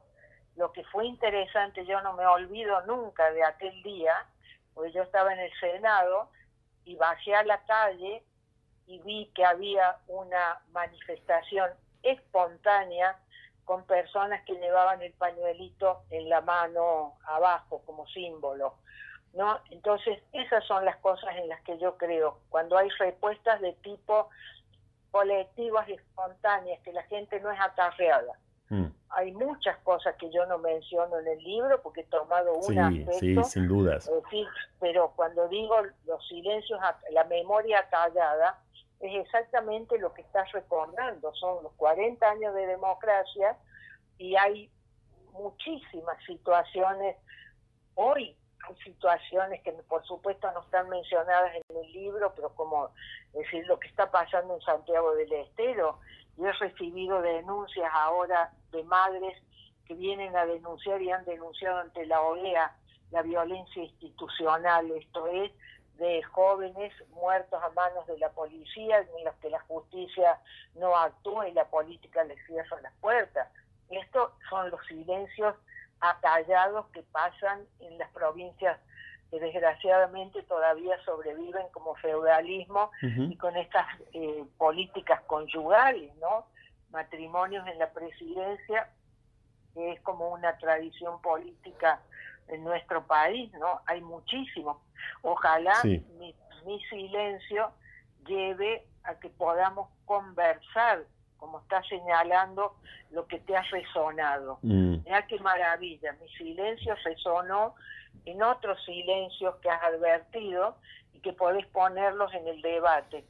lo que fue interesante, yo no me olvido nunca de aquel día, porque yo estaba en el Senado y bajé a la calle y vi que había una manifestación espontánea con personas que llevaban el pañuelito en la mano abajo como símbolo. ¿No? Entonces, esas son las cosas en las que yo creo. Cuando hay respuestas de tipo colectivas y espontáneas, que la gente no es acarreada. Mm. Hay muchas cosas que yo no menciono en el libro porque he tomado una sí, sí, sin dudas. pero cuando digo los silencios, la memoria callada, es exactamente lo que estás recordando, son los 40 años de democracia y hay muchísimas situaciones, hoy situaciones que por supuesto no están mencionadas en el libro, pero como decir lo que está pasando en Santiago del Estero, yo he recibido denuncias ahora de madres que vienen a denunciar y han denunciado ante la OEA la violencia institucional, esto es, de jóvenes muertos a manos de la policía, en los que la justicia no actúa y la política les cierra las puertas. Estos son los silencios atallados que pasan en las provincias que desgraciadamente todavía sobreviven como feudalismo y con estas eh, políticas conyugales, ¿no? Matrimonios en la presidencia, que es como una tradición política en nuestro país, ¿no? Hay muchísimos. Ojalá mi, silencio lleve a que podamos conversar, como está señalando, lo que te ha resonado. Mm. Mira qué maravilla, mi silencio resonó en otros silencios que has advertido y que podés ponerlos en el debate.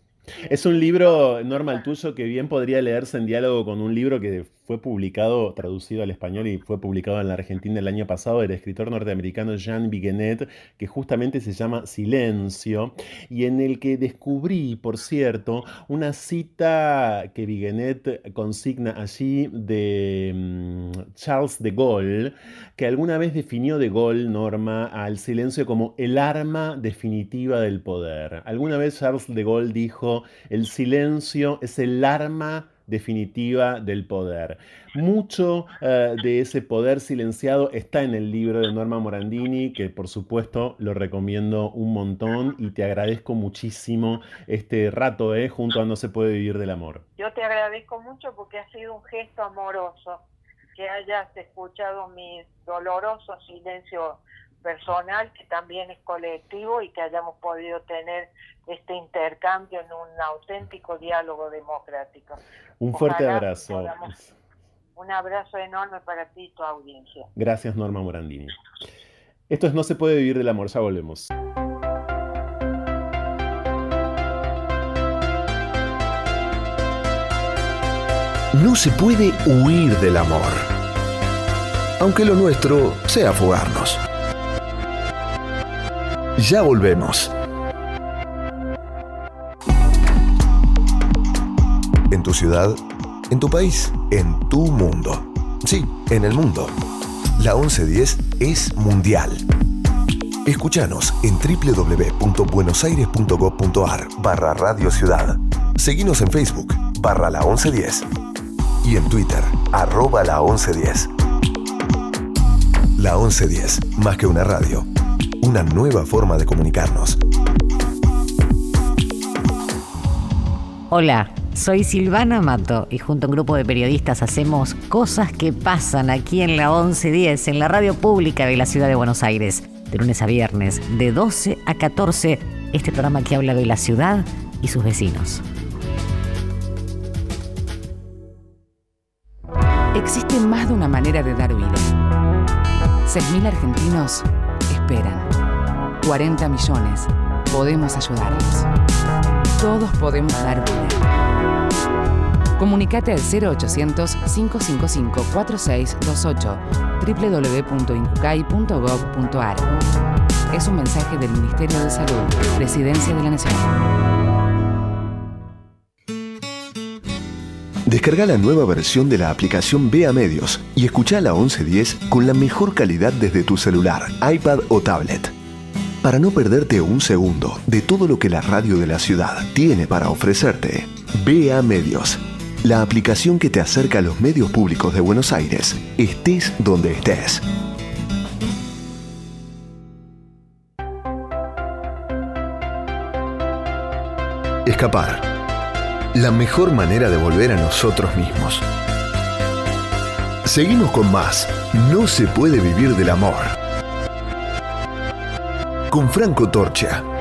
Es un libro, normal tuyo, que bien podría leerse en diálogo con un libro que fue publicado, traducido al español y fue publicado en la Argentina el año pasado del escritor norteamericano Jean Biguenet, que justamente se llama Silencio, y en el que descubrí, por cierto, una cita que Biguenet consigna allí de mm, Charles de Gaulle, que alguna vez definió de Gaulle, Norma, al silencio como el arma definitiva del poder. Alguna vez Charles de Gaulle dijo, el silencio es el arma definitiva del poder. Mucho eh, de ese poder silenciado está en el libro de Norma Morandini, que por supuesto lo recomiendo un montón y te agradezco muchísimo este rato eh, junto a No se puede vivir del amor. Yo te agradezco mucho porque ha sido un gesto amoroso que hayas escuchado mi doloroso silencio personal, que también es colectivo y que hayamos podido tener este intercambio en un auténtico diálogo democrático. Un fuerte abrazo. un abrazo enorme para ti y tu audiencia. Gracias, Norma Morandini. Esto es No se puede vivir del amor, ya volvemos. No se puede huir del amor, aunque lo nuestro sea fugarnos. Ya volvemos. En tu ciudad, en tu país, en tu mundo. Sí, en el mundo. La 1110 es mundial. Escúchanos en www.buenosaires.gov.ar barra Radio Ciudad. Seguinos en Facebook barra la 1110 y en Twitter arroba la 1110. La 1110, más que una radio, una nueva forma de comunicarnos. Hola, soy Silvana Mato y junto a un grupo de periodistas hacemos cosas que pasan aquí en la 1110, en la radio pública de la ciudad de Buenos Aires, de lunes a viernes, de 12 a 14, este programa que habla de la ciudad y sus vecinos. Existe más de una manera de dar vida. 6.000 argentinos esperan. 40 millones. Podemos ayudarlos. Todos podemos dar vida. Comunicate al 0800-555-4628 www.incucay.gov.ar. Es un mensaje del Ministerio de Salud, Presidencia de la Nación. Descarga la nueva versión de la aplicación Vea Medios y escucha la 1110 con la mejor calidad desde tu celular, iPad o tablet. Para no perderte un segundo de todo lo que la radio de la ciudad tiene para ofrecerte, Vea Medios la aplicación que te acerca a los medios públicos de Buenos Aires, estés donde estés. Escapar. La mejor manera de volver a nosotros mismos. Seguimos con más. No se puede vivir del amor. Con Franco Torcha.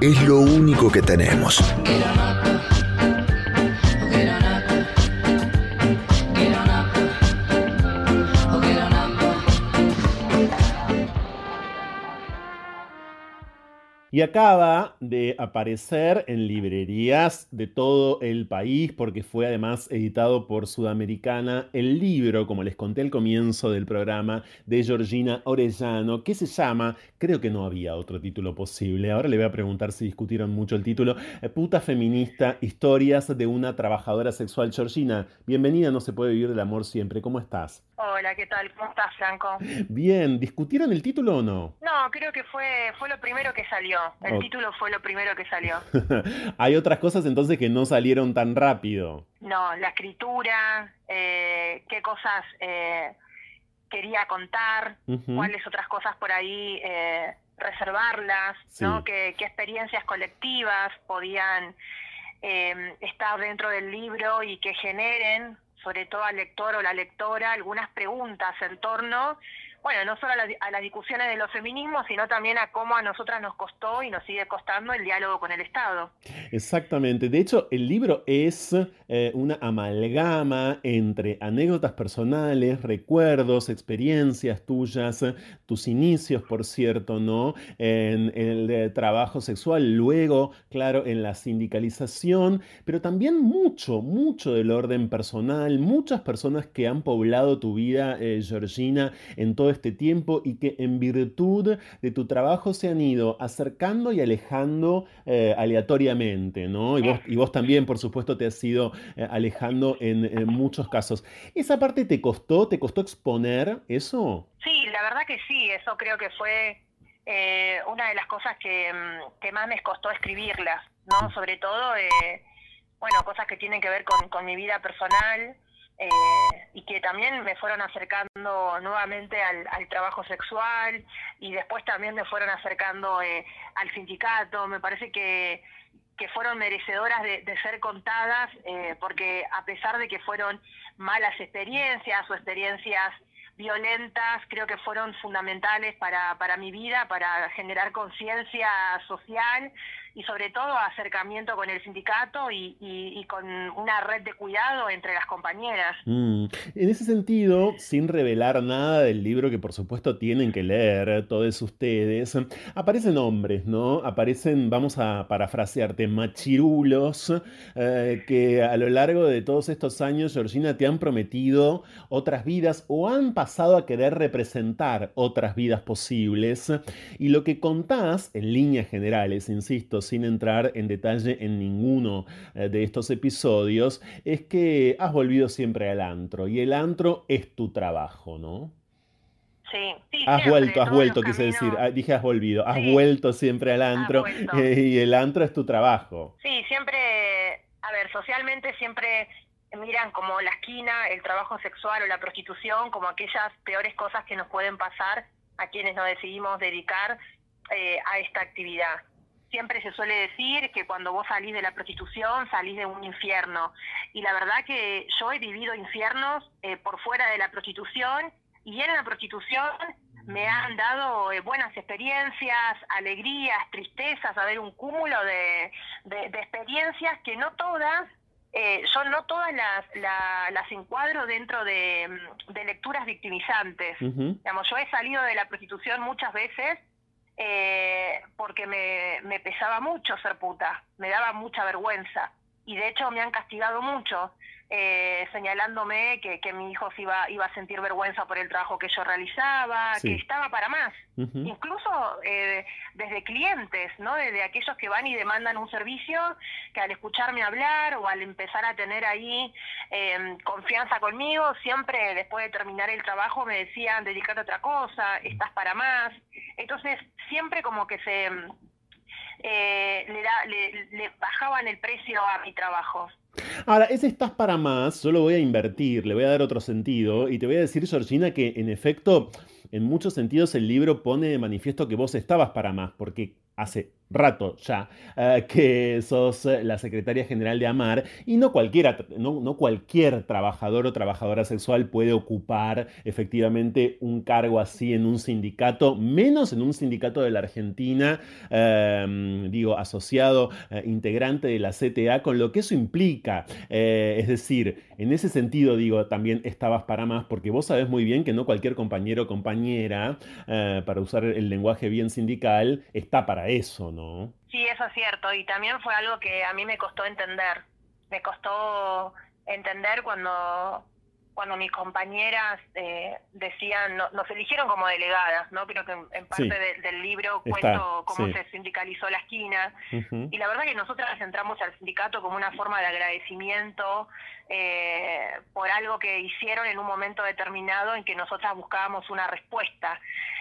Es lo único que tenemos. Y acaba de aparecer en librerías de todo el país porque fue además editado por Sudamericana el libro, como les conté al comienzo del programa, de Georgina Orellano, que se llama, creo que no había otro título posible, ahora le voy a preguntar si discutieron mucho el título, eh, Puta Feminista, Historias de una Trabajadora Sexual. Georgina, bienvenida, no se puede vivir del amor siempre, ¿cómo estás? Hola, ¿qué tal? ¿Cómo estás, Franco? Bien, ¿discutieron el título o no? No, creo que fue, fue lo primero que salió. El título fue lo primero que salió. Hay otras cosas entonces que no salieron tan rápido. No, la escritura, eh, qué cosas eh, quería contar, cuáles otras cosas por ahí eh, reservarlas, Sí. ¿no? ¿Qué, qué experiencias colectivas podían eh, estar dentro del libro y que generen, sobre todo al lector o la lectora, algunas preguntas en torno, bueno, no solo a, la- a las discusiones de los feminismos, sino también a cómo a nosotras nos costó y nos sigue costando el diálogo con el Estado. Exactamente. De hecho, el libro es eh, una amalgama entre anécdotas personales, recuerdos, experiencias tuyas, tus inicios, por cierto, ¿no? En el trabajo sexual, luego, claro, en la sindicalización, pero también mucho, mucho del orden personal, muchas personas que han poblado tu vida, eh, Georgina, en todo este tiempo y que en virtud de tu trabajo se han ido acercando y alejando eh, aleatoriamente, ¿no? Y vos, y vos también, por supuesto, te has ido eh, alejando en, muchos casos. ¿Esa parte te costó? ¿Te costó exponer eso? Sí, la verdad que sí, eso creo que fue eh, una de las cosas que, mm, que más me costó escribirlas, ¿no? Sobre todo, bueno, cosas que tienen que ver con, con mi vida personal eh, y que también me fueron acercando nuevamente al, trabajo sexual y después también me fueron acercando eh, al sindicato. Me parece que que fueron merecedoras de, de ser contadas, eh, porque a pesar de que fueron malas experiencias o experiencias violentas, creo que fueron fundamentales para, para mi vida, para generar conciencia social y sobre todo acercamiento con el sindicato y, y- con una red de cuidado entre las compañeras. Mm, En ese sentido, sin revelar nada del libro que por supuesto tienen que leer todos ustedes, aparecen hombres, ¿no? Aparecen, vamos a parafrasearte, machirulos eh, que a lo largo de todos estos años, Georgina, te han prometido otras vidas o han pasado a querer representar otras vidas posibles. Y lo que contás, en líneas generales, insisto, sin entrar en detalle en ninguno eh, de estos episodios, es que has volvido siempre al antro y el antro es tu trabajo, ¿no? Sí, sí, Has siempre, vuelto, has vuelto, quise decir, ah, dije has volvido, has Sí. vuelto siempre al antro eh, y el antro es tu trabajo. Sí, siempre, a ver, socialmente siempre miran como la esquina, el trabajo sexual o la prostitución como aquellas peores cosas que nos pueden pasar a quienes nos decidimos dedicar eh, a esta actividad. Siempre se suele decir que cuando vos salís de la prostitución salís de un infierno. Y la verdad que yo he vivido infiernos eh, por fuera de la prostitución y en la prostitución me han dado eh, buenas experiencias, alegrías, tristezas, a ver, un cúmulo de, de- de experiencias que no todas, eh, yo no todas las, la- las encuadro dentro de, mm, de lecturas victimizantes. Digamos, yo he salido de la prostitución muchas veces eh, porque me, me pesaba mucho ser puta, me daba mucha vergüenza. Y de hecho me han castigado mucho, eh, señalándome que, que mi hijo se iba, iba a sentir vergüenza por el trabajo que yo realizaba, Sí. que estaba para más. Incluso eh, desde clientes, ¿no? Desde aquellos que van y demandan un servicio, que al escucharme hablar o al empezar a tener ahí eh, confianza conmigo, siempre después de terminar el trabajo me decían, dedicate a otra cosa, estás para más. Entonces, siempre como que se, eh, le, da, le, le bajaban el precio a mi trabajo. Ahora, ese estás para más, yo lo voy a invertir, le voy a dar otro sentido y te voy a decir, Georgina, que en efecto, en muchos sentidos el libro pone de manifiesto que vos estabas para más, porque hace rato ya eh, que sos eh, la secretaria general de AMAR y no, cualquiera, no, cualquier trabajador o trabajadora sexual puede ocupar efectivamente un cargo así en un sindicato, menos en un sindicato de la Argentina, em, digo, asociado, eh, integrante de la CTA, con lo que eso implica. es decir, en ese sentido digo, también estabas para más, porque vos sabés muy bien que no cualquier compañero o compañera, para usar el lenguaje bien sindical, está para eso, ¿no? Sí, eso es cierto. Y también fue algo que a mí me costó entender. Me costó entender cuando cuando mis compañeras eh, decían, nos eligieron como delegadas, ¿no? Creo que en, parte del libro cuento cómo se sindicalizó la esquina. Y la verdad que nosotras entramos al sindicato como una forma de agradecimiento eh, por algo que hicieron en un momento determinado en que nosotras buscábamos una respuesta.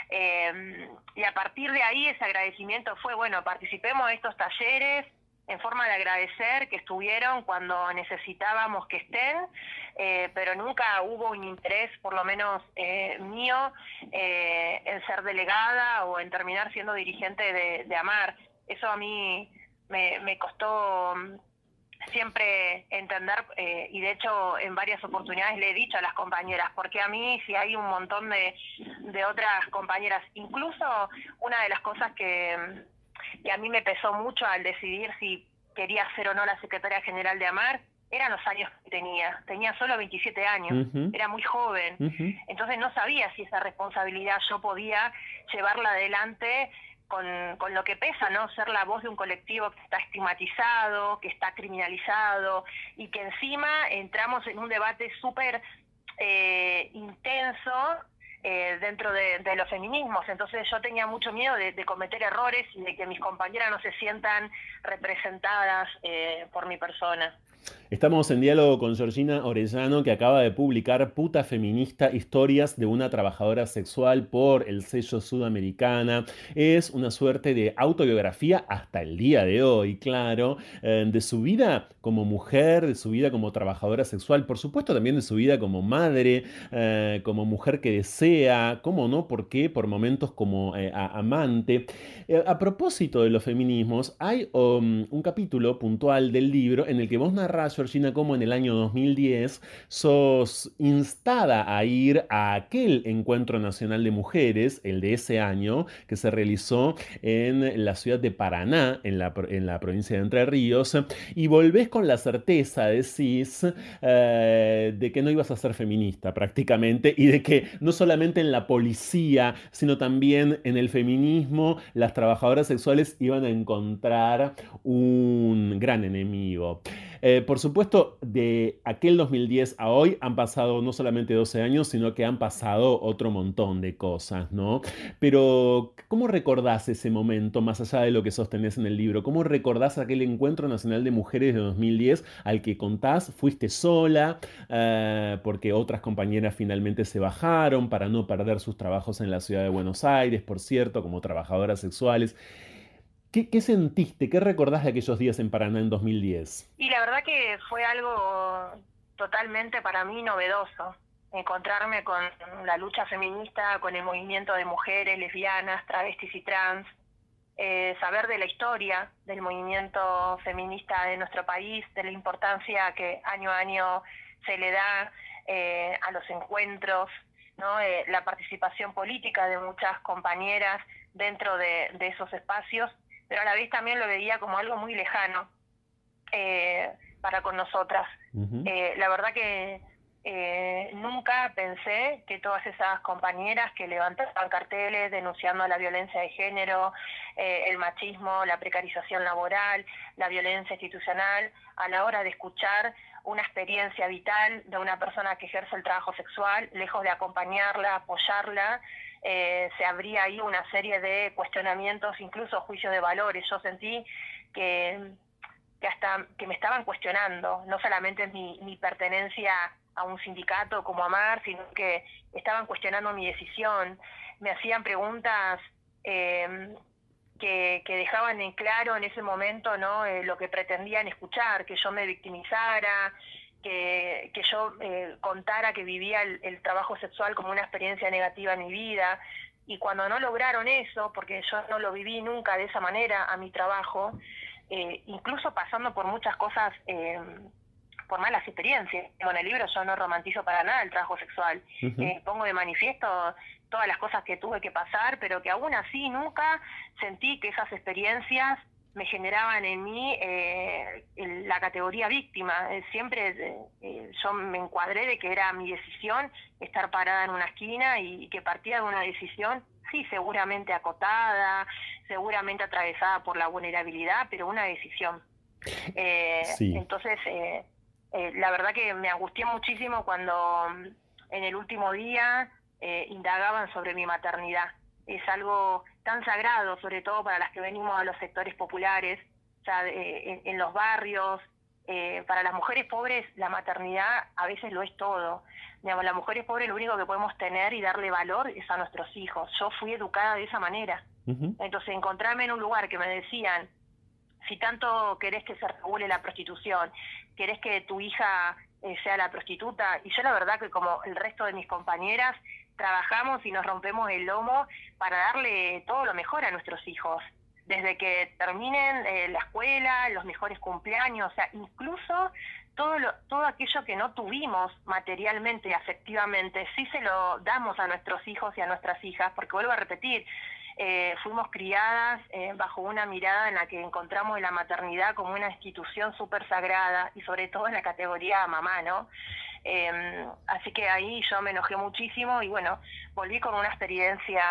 Eh, y a partir de ahí ese agradecimiento fue, bueno, participemos de estos talleres, en forma de agradecer que estuvieron cuando necesitábamos que estén, eh, pero nunca hubo un interés, por lo menos eh, mío, eh, en ser delegada o en terminar siendo dirigente de, AMAR. Eso a mí me, costó mm, siempre entender y de hecho en varias oportunidades le he dicho a las compañeras, porque a mí si hay un montón de, de otras compañeras, incluso una de las cosas que y a mí me pesó mucho al decidir si quería ser o no la secretaria general de AMAR, eran los años que tenía. Tenía solo 27 años, era muy joven. Entonces no sabía si esa responsabilidad yo podía llevarla adelante con, con, lo que pesa, ¿no? Ser la voz de un colectivo que está estigmatizado, que está criminalizado y que encima entramos en un debate súper eh, intenso eh, dentro de, los feminismos. Entonces yo tenía mucho miedo de, cometer errores y de que mis compañeras no se sientan representadas eh, por mi persona. Estamos en diálogo con Georgina Orellano, que acaba de publicar Puta Feminista, historias de una trabajadora sexual por el sello Sudamericana. Es una suerte de autobiografía hasta el día de hoy, claro, eh, de su vida como mujer, de su vida como trabajadora sexual, por supuesto también de su vida como madre, eh, como mujer que desea, ¿cómo no? ¿Por qué? Por momentos como eh, amante. a propósito de los feminismos, hay um, un capítulo puntual del libro en el que vos Georgina, como en el año 2010 sos instada a ir a aquel encuentro nacional de mujeres, el de ese año, que se realizó en la ciudad de Paraná, en la, en la provincia de Entre Ríos, y volvés con la certeza, decís, eh, de que no ibas a ser feminista prácticamente, y de que no solamente en la policía, sino también en el feminismo, las trabajadoras sexuales iban a encontrar un gran enemigo. Eh, por supuesto, de aquel 2010 a hoy han pasado no solamente 12 años, sino que han pasado otro montón de cosas, ¿no? Pero, ¿cómo recordás ese momento, más allá de lo que sostenés en el libro? ¿Cómo recordás aquel Encuentro Nacional de Mujeres de 2010 al que contás? ¿Fuiste sola? Eh, porque otras compañeras finalmente se bajaron para no perder sus trabajos en la ciudad de Buenos Aires, por cierto, como trabajadoras sexuales. ¿Qué, sentiste? ¿Qué recordás de aquellos días en Paraná en 2010? Y la verdad que fue algo totalmente para mí novedoso. Encontrarme con la lucha feminista, con el movimiento de mujeres, lesbianas, travestis y trans, eh, saber de la historia del movimiento feminista de nuestro país, de la importancia que año a año se le da eh, a los encuentros, ¿no? Eh, la participación política de muchas compañeras dentro de esos espacios pero a la vez también lo veía como algo muy lejano eh, para con nosotras. Eh, la verdad que eh, nunca pensé que todas esas compañeras que levantaban carteles denunciando la violencia de género, el machismo, la precarización laboral, la violencia institucional, a la hora de escuchar una experiencia vital de una persona que ejerce el trabajo sexual, lejos de acompañarla, apoyarla, eh, se abría ahí una serie de cuestionamientos, incluso juicios de valores. Yo sentí que, que hasta que me estaban cuestionando, no solamente mi, mi pertenencia a un sindicato como AMAR, sino que estaban cuestionando mi decisión, me hacían preguntas eh, que, dejaban en claro en ese momento no eh, lo que pretendían escuchar, que yo me victimizara, que, que yo eh, contara que vivía el, trabajo sexual como una experiencia negativa en mi vida. Y cuando no lograron eso, porque yo no lo viví nunca de esa manera a mi trabajo, eh, incluso pasando por muchas cosas, por malas experiencias. En el libro yo no romantizo para nada el trabajo sexual. pongo de manifiesto todas las cosas que tuve que pasar, pero que aún así nunca sentí que esas experiencias me generaban en mí eh, la categoría víctima. Eh, siempre eh, yo me encuadré de que era mi decisión estar parada en una esquina y, que partía de una decisión, sí, seguramente acotada, seguramente atravesada por la vulnerabilidad, pero una decisión. Entonces, la verdad que me angustié muchísimo cuando mm, en el último día eh, indagaban sobre mi maternidad. Es algo tan sagrado, sobre todo para las que venimos a los sectores populares, eh, en, los barrios. Eh, para las mujeres pobres la maternidad a veces lo es todo. Digamos, las mujeres pobres lo único que podemos tener y darle valor es a nuestros hijos. Yo fui educada de esa manera. Entonces encontrarme en un lugar que me decían, si tanto querés que se regule la prostitución, querés que tu hija sea la prostituta, y yo la verdad que como el resto de mis compañeras, trabajamos y nos rompemos el lomo para darle todo lo mejor a nuestros hijos, desde que terminen eh, la escuela, los mejores cumpleaños, o sea, incluso todo, lo, todo aquello que no tuvimos materialmente y afectivamente, sí se lo damos a nuestros hijos y a nuestras hijas, porque vuelvo a repetir, eh, fuimos criadas eh, bajo una mirada en la que encontramos la maternidad como una institución súper sagrada y sobre todo en la categoría mamá, ¿no? Em, así que ahí yo me enojé muchísimo y bueno, volví con una experiencia,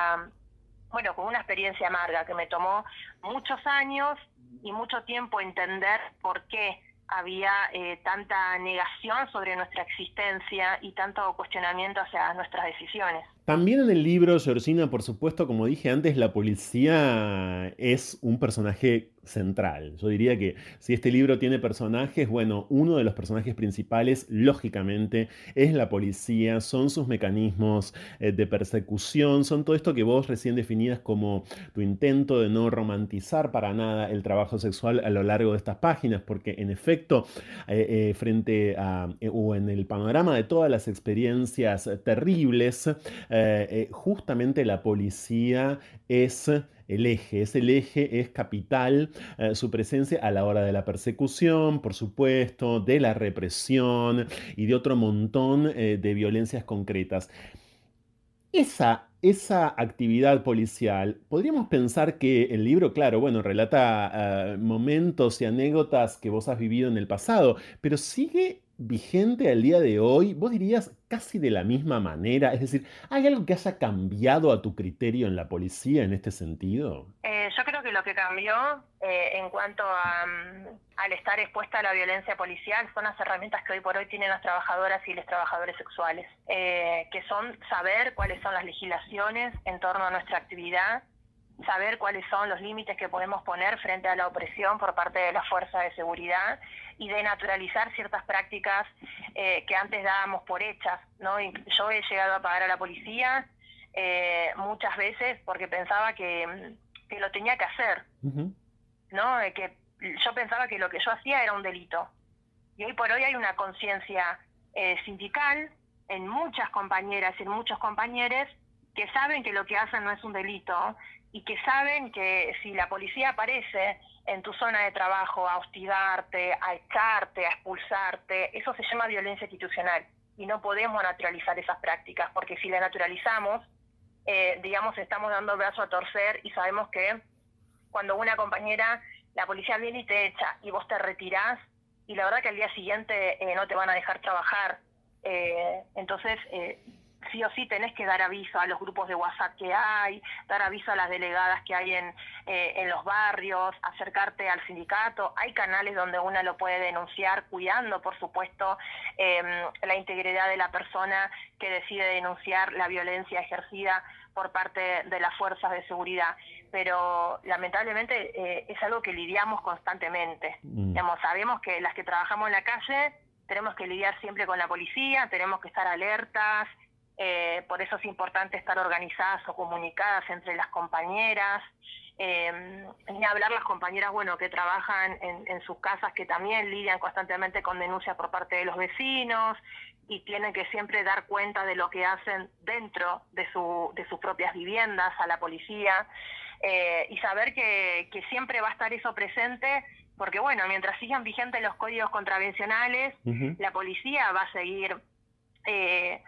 bueno, con una experiencia amarga que me tomó muchos años y mucho tiempo entender por qué había eh, tanta negación sobre nuestra existencia y tanto cuestionamiento hacia nuestras decisiones. También en el libro, Georgina, por supuesto, como dije antes, la policía es un personaje central. Yo diría que si este libro tiene personajes, bueno, uno de los personajes principales, lógicamente, es la policía, son sus mecanismos eh, de persecución, son todo esto que vos recién definías como tu intento de no romantizar para nada el trabajo sexual a lo largo de estas páginas, porque en efecto, eh, eh, frente a, o en el panorama de todas las experiencias terribles, justamente la policía es el eje, es el eje, es capital eh, su presencia a la hora de la persecución, por supuesto, de la represión y de otro montón de violencias concretas. Esa, esa, actividad policial, podríamos pensar que el libro, claro, bueno, relata momentos y anécdotas que vos has vivido en el pasado, pero sigue vigente al día de hoy, vos dirías casi de la misma manera, es decir, ¿hay algo que haya cambiado a tu criterio en la policía en este sentido? Eh, yo creo que lo que cambió eh, en cuanto a, mm, al estar expuesta a la violencia policial son las herramientas que hoy por hoy tienen las trabajadoras y los trabajadores sexuales, eh, que son saber cuáles son las legislaciones en torno a nuestra actividad, saber cuáles son los límites que podemos poner frente a la opresión por parte de las fuerzas de seguridad y de naturalizar ciertas prácticas eh, que antes dábamos por hechas. ¿no? yo he llegado a pagar a la policía eh, muchas veces porque pensaba que, lo tenía que hacer, ¿no? que yo pensaba que lo que yo hacía era un delito. Y hoy por hoy hay una conciencia eh, sindical en muchas compañeras y en muchos compañeros que saben que lo que hacen no es un delito y que saben que si la policía aparece en tu zona de trabajo a hostigarte, a echarte, a expulsarte, eso se llama violencia institucional y no podemos naturalizar esas prácticas porque si la naturalizamos, eh, digamos, estamos dando brazo a torcer y sabemos que cuando una compañera, la policía viene y te echa y vos te retirás y la verdad que al día siguiente eh, no te van a dejar trabajar. Eh, entonces, sí o sí tenés que dar aviso a los grupos de WhatsApp que hay, dar aviso a las delegadas que hay en, eh, en los barrios, acercarte al sindicato. Hay canales donde uno lo puede denunciar, cuidando, por supuesto, em, la integridad de la persona que decide denunciar la violencia ejercida por parte de las fuerzas de seguridad. Pero lamentablemente eh, es algo que lidiamos constantemente. Mm. Digamos, sabemos que las que trabajamos en la calle tenemos que lidiar siempre con la policía, tenemos que estar alertas, eh, por eso es importante estar organizadas o comunicadas entre las compañeras. Eh, ni hablar las compañeras, bueno, que trabajan en, sus casas, que también lidian constantemente con denuncias por parte de los vecinos y tienen que siempre dar cuenta de lo que hacen dentro de, su, de sus propias viviendas a la policía eh, y saber que, que siempre va a estar eso presente porque bueno, mientras sigan vigentes los códigos contravencionales, la policía va a seguir eh,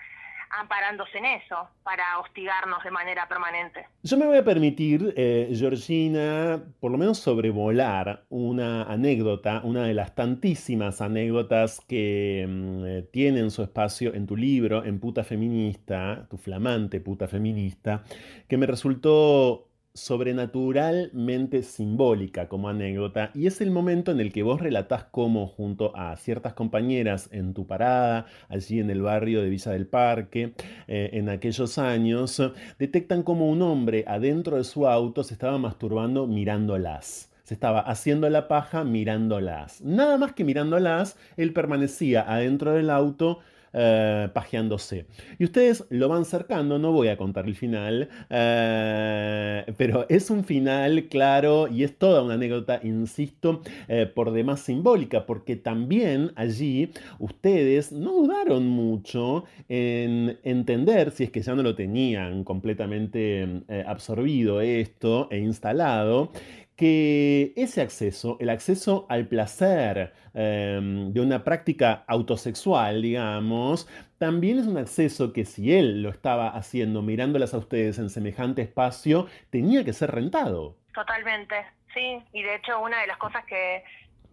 amparándose en eso para hostigarnos de manera permanente. Yo me voy a permitir, eh, Georgina, por lo menos sobrevolar una anécdota, una de las tantísimas anécdotas que mm, eh, tienen su espacio en tu libro, en Puta Feminista, tu flamante Puta Feminista, que me resultó sobrenaturalmente simbólica como anécdota y es el momento en el que vos relatás cómo junto a ciertas compañeras en tu parada, allí en el barrio de Villa del Parque, eh, en aquellos años, detectan como un hombre adentro de su auto se estaba masturbando mirándolas. Se estaba haciendo la paja mirándolas. Nada más que mirándolas, él permanecía adentro del auto eh, pajeándose. Y ustedes lo van cercando, no voy a contar el final, eh, pero es un final claro y es toda una anécdota, insisto, eh, por demás simbólica, porque también allí ustedes no dudaron mucho en entender, si es que ya no lo tenían completamente absorbido esto e instalado, que ese acceso, el acceso al placer em, de una práctica autosexual, digamos, también es un acceso que si él lo estaba haciendo mirándolas a ustedes en semejante espacio, tenía que ser rentado. Totalmente, sí, y de hecho una de las cosas que,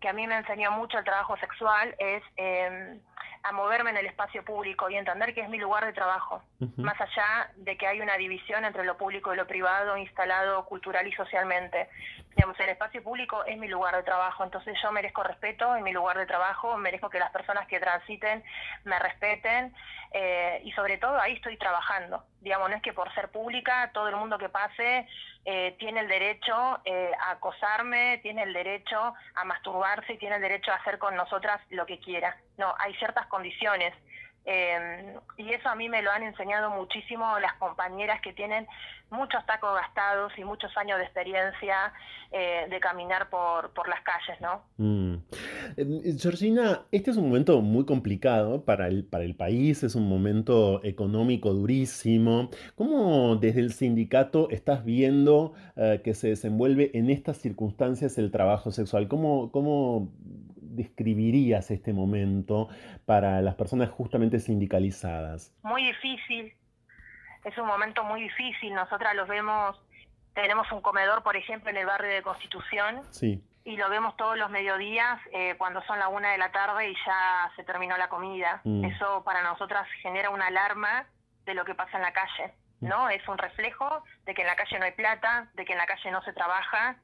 que a mí me enseñó mucho el trabajo sexual es... Eh, a moverme en el espacio público y entender que es mi lugar de trabajo, más allá de que hay una división entre lo público y lo privado instalado cultural y socialmente. Digamos, el espacio público es mi lugar de trabajo, entonces yo merezco respeto en mi lugar de trabajo, merezco que las personas que transiten me respeten eh, y sobre todo ahí estoy trabajando. Digamos, no es que por ser pública todo el mundo que pase eh, tiene el derecho eh, a acosarme, tiene el derecho a masturbarse y tiene el derecho a hacer con nosotras lo que quiera. No, hay ciertas condiciones. Eh, y eso a mí me lo han enseñado muchísimo las compañeras que tienen muchos tacos gastados y muchos años de experiencia eh, de caminar por, por, las calles, ¿no? Mm. Eh, Georgina, este es un momento muy complicado para el, para el país, es un momento económico durísimo. ¿Cómo desde el sindicato estás viendo que se desenvuelve en estas circunstancias el trabajo sexual? ¿Cómo, cómo describirías este momento para las personas justamente sindicalizadas? Muy difícil, es un momento muy difícil. Nosotras los vemos, tenemos un comedor, por ejemplo, en el barrio de Constitución. Sí. Y lo vemos todos los mediodías eh, cuando son la una de la tarde y ya se terminó la comida. Mm. Eso para nosotras genera una alarma de lo que pasa en la calle. ¿no? Mm. Es un reflejo de que en la calle no hay plata, de que en la calle no se trabaja,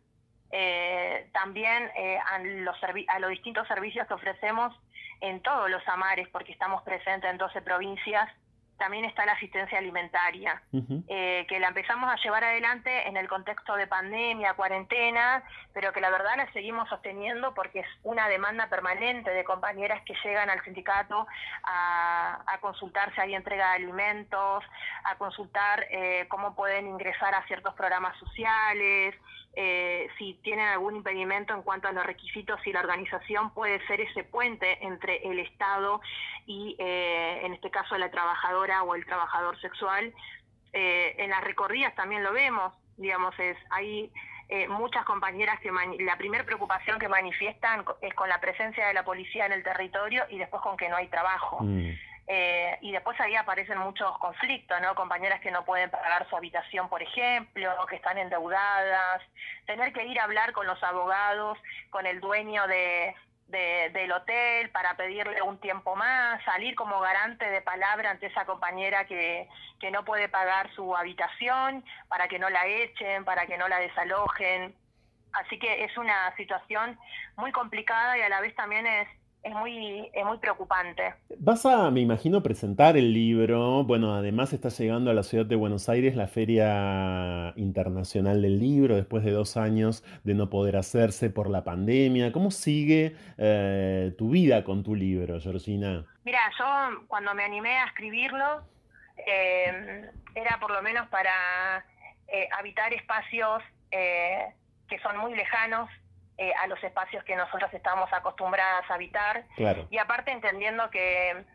eh, también eh, a, los a los distintos servicios que ofrecemos en todos los amares, porque estamos presentes en 12 provincias, también está la asistencia alimentaria, eh, que la empezamos a llevar adelante en el contexto de pandemia, cuarentena, pero que la verdad la seguimos sosteniendo porque es una demanda permanente de compañeras que llegan al sindicato a, a consultar si hay entrega de alimentos, a consultar eh, cómo pueden ingresar a ciertos programas sociales, eh, si tienen algún impedimento en cuanto a los requisitos y la organización puede ser ese puente entre el Estado y, eh, en este caso, la trabajadora o el trabajador sexual. Eh, en las recorridas también lo vemos, digamos, es hay muchas compañeras que la primera preocupación que manifiestan es con la presencia de la policía en el territorio y después con que no hay trabajo. Mm. Eh, y después ahí aparecen muchos conflictos, ¿no? Compañeras que no pueden pagar su habitación, por ejemplo, que están endeudadas, tener que ir a hablar con los abogados, con el dueño de, del hotel para pedirle un tiempo más, salir como garante de palabra ante esa compañera que, que no puede pagar su habitación, para que no la echen, para que no la desalojen. Así que es una situación muy complicada y a la vez también es es muy, es muy preocupante. Vas a, me imagino, presentar el libro. Bueno, además está llegando a la ciudad de Buenos Aires la Feria Internacional del Libro, después de dos años de no poder hacerse por la pandemia. ¿Cómo sigue eh, tu vida con tu libro, Georgina? Mira, yo cuando me animé a escribirlo, eh, era por lo menos para eh, habitar espacios eh, que son muy lejanos eh, a los espacios que nosotros estamos acostumbradas a habitar. Claro. Y aparte entendiendo que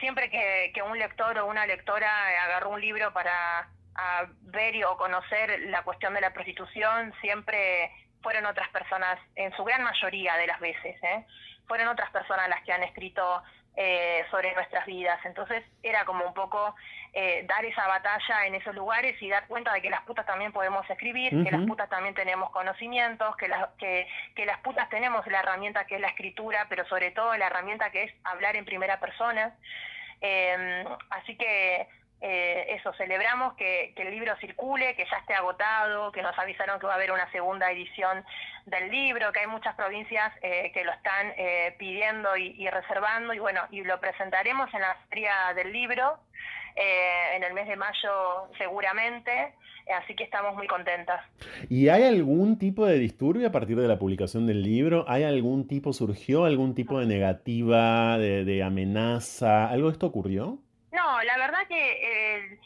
siempre que, que un lector o una lectora agarró un libro para a ver y- o conocer la cuestión de la prostitución, siempre fueron otras personas, en su gran mayoría de las veces, ¿eh? fueron otras personas las que han escrito eh, sobre nuestras vidas. Entonces era como un poco eh, dar esa batalla en esos lugares y dar cuenta de que las putas también podemos escribir, que las putas también tenemos conocimientos, que, las que, que las putas tenemos la herramienta que es la escritura, pero sobre todo la herramienta que es hablar en primera persona. Eh, así que eh, eso, celebramos que, el libro circule, que ya esté agotado, que nos avisaron que va a haber una segunda edición del libro, que hay muchas provincias eh, que lo están eh, pidiendo y, y reservando, y bueno, y lo presentaremos en la feria del libro eh, en el mes de mayo seguramente, eh, así que estamos muy contentas. ¿Y hay algún tipo de disturbio a partir de la publicación del libro? ¿Hay algún tipo, surgió algún tipo de negativa, de, de amenaza? ¿Algo de esto ocurrió? No, la verdad que eh,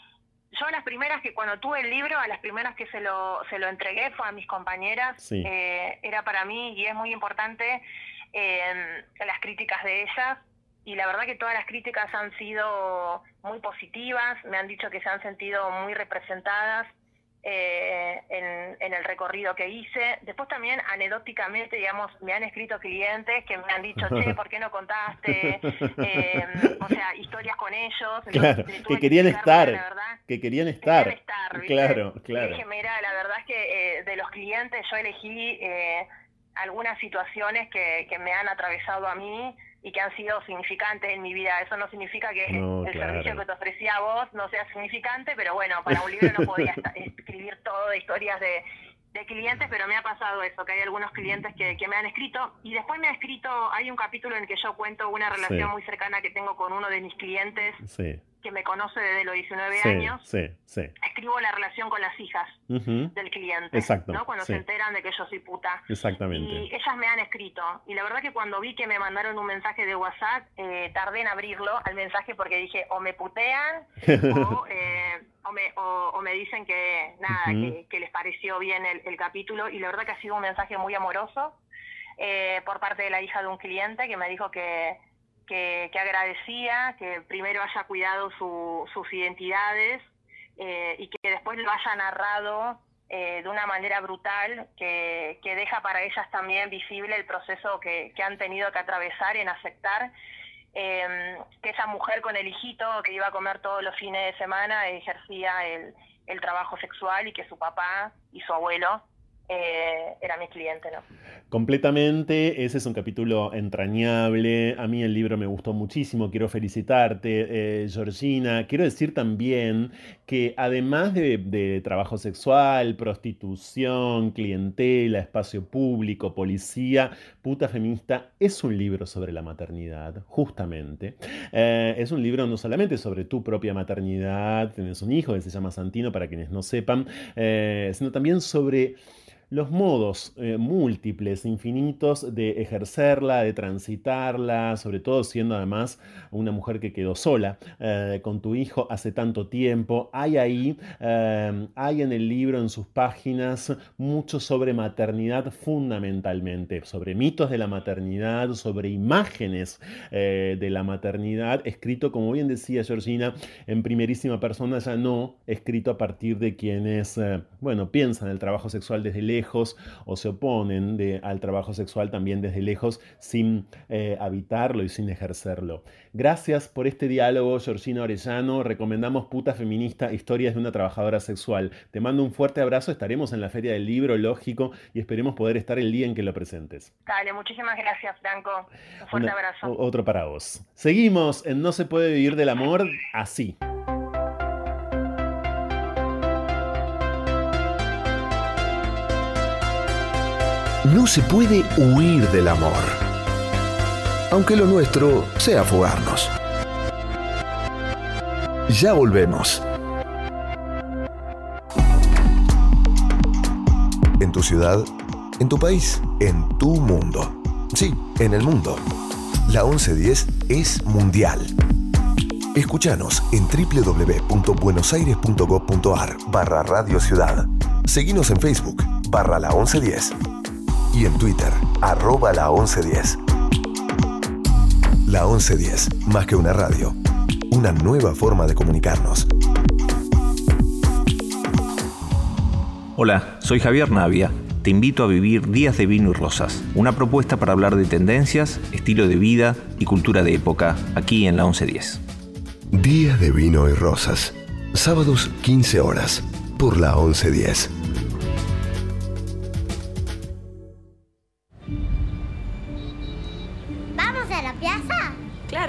yo a las primeras que cuando tuve el libro, a las primeras que se lo, se lo entregué fue a mis compañeras. Sí. Eh, era para mí y es muy importante eh, las críticas de ellas. Y la verdad que todas las críticas han sido muy positivas, me han dicho que se han sentido muy representadas eh, en, en el recorrido que hice. Después también anecdóticamente, digamos, me han escrito clientes que me han dicho, che, ¿por qué no contaste? Eh, o sea, historias con ellos. Claro, que querían estar, la verdad, que querían estar. estar, ¿viste? Claro, Y claro. dije, mira, la verdad es que eh, de los clientes yo elegí eh, algunas situaciones que, que me han atravesado a mí y que han sido significantes en mi vida. Eso no significa que No, el claro. servicio que te ofrecía a vos no sea significante, pero bueno, para un libro no podía escribir todo de historias de, de clientes, pero me ha pasado eso, que hay algunos clientes que, que me han escrito y después me ha escrito, hay un capítulo en el que yo cuento una relación Sí. muy cercana que tengo con uno de mis clientes Sí, que me conoce desde los 19 sí, años. sí, sí. Escribo la relación con las hijas del cliente, Exacto, ¿no? Cuando se enteran de que yo soy puta. Exactamente. Y ellas me han escrito. Y la verdad que cuando vi que me mandaron un mensaje de WhatsApp, eh, tardé en abrirlo al mensaje porque dije, o me putean o, eh, o, me, o- o me dicen que nada, que, que les pareció bien el, el capítulo. Y la verdad que ha sido un mensaje muy amoroso eh, por parte de la hija de un cliente que me dijo que, que, agradecía, que primero haya cuidado su- sus identidades eh, y que después lo haya narrado eh, de una manera brutal que, que deja para ellas también visible el proceso que, que han tenido que atravesar en aceptar eh, que esa mujer con el hijito que iba a comer todos los fines de semana ejercía el, el trabajo sexual y que su papá y su abuelo eh, era mi cliente, ¿no? Completamente, ese es un capítulo entrañable. A mí el libro me gustó muchísimo. Quiero felicitarte, eh, Georgina. Quiero decir también que además de, trabajo sexual, prostitución, clientela, espacio público, policía, puta feminista, es un libro sobre la maternidad, justamente. Eh, es un libro no solamente sobre tu propia maternidad, tienes un hijo que se llama Santino, para quienes no sepan, sino también sobre los modos eh, múltiples, infinitos de ejercerla, de transitarla, sobre todo siendo además una mujer que quedó sola eh, con tu hijo hace tanto tiempo. Hay ahí, eh, hay en el libro, en sus páginas, mucho sobre maternidad fundamentalmente, sobre mitos de la maternidad, sobre imágenes eh, de la maternidad, escrito, como bien decía Georgina, en primerísima persona, ya no escrito a partir de quienes, bueno, piensan el trabajo sexual desde lejos o se oponen de- al trabajo sexual también desde lejos sin eh, habitarlo y sin ejercerlo. Gracias por este diálogo, Georgina Orellano. Recomendamos Puta Feminista, Historias de una Trabajadora Sexual. Te mando un fuerte abrazo, estaremos en la Feria del Libro, lógico, y esperemos poder estar el día en que lo presentes. Dale, muchísimas gracias, Franco. Un fuerte Una- abrazo. otro para vos. Seguimos en No se puede vivir del amor así. No se puede huir del amor. Aunque lo nuestro sea fugarnos. Ya volvemos. En tu ciudad, en tu país, en tu mundo. Sí, en el mundo. La 1110 es mundial. Escuchanos en www.buenosaires.gov.ar barra Radio Ciudad. Seguinos en Facebook barra la 1110 y en Twitter, arroba la 1110. La 1110, más que una radio, una nueva forma de comunicarnos. Hola, soy Javier Navia. Te invito a vivir Días de Vino y Rosas, una propuesta para hablar de tendencias, estilo de vida y cultura de época, aquí en la 1110. Días de Vino y Rosas, sábados 15 horas, por la 1110.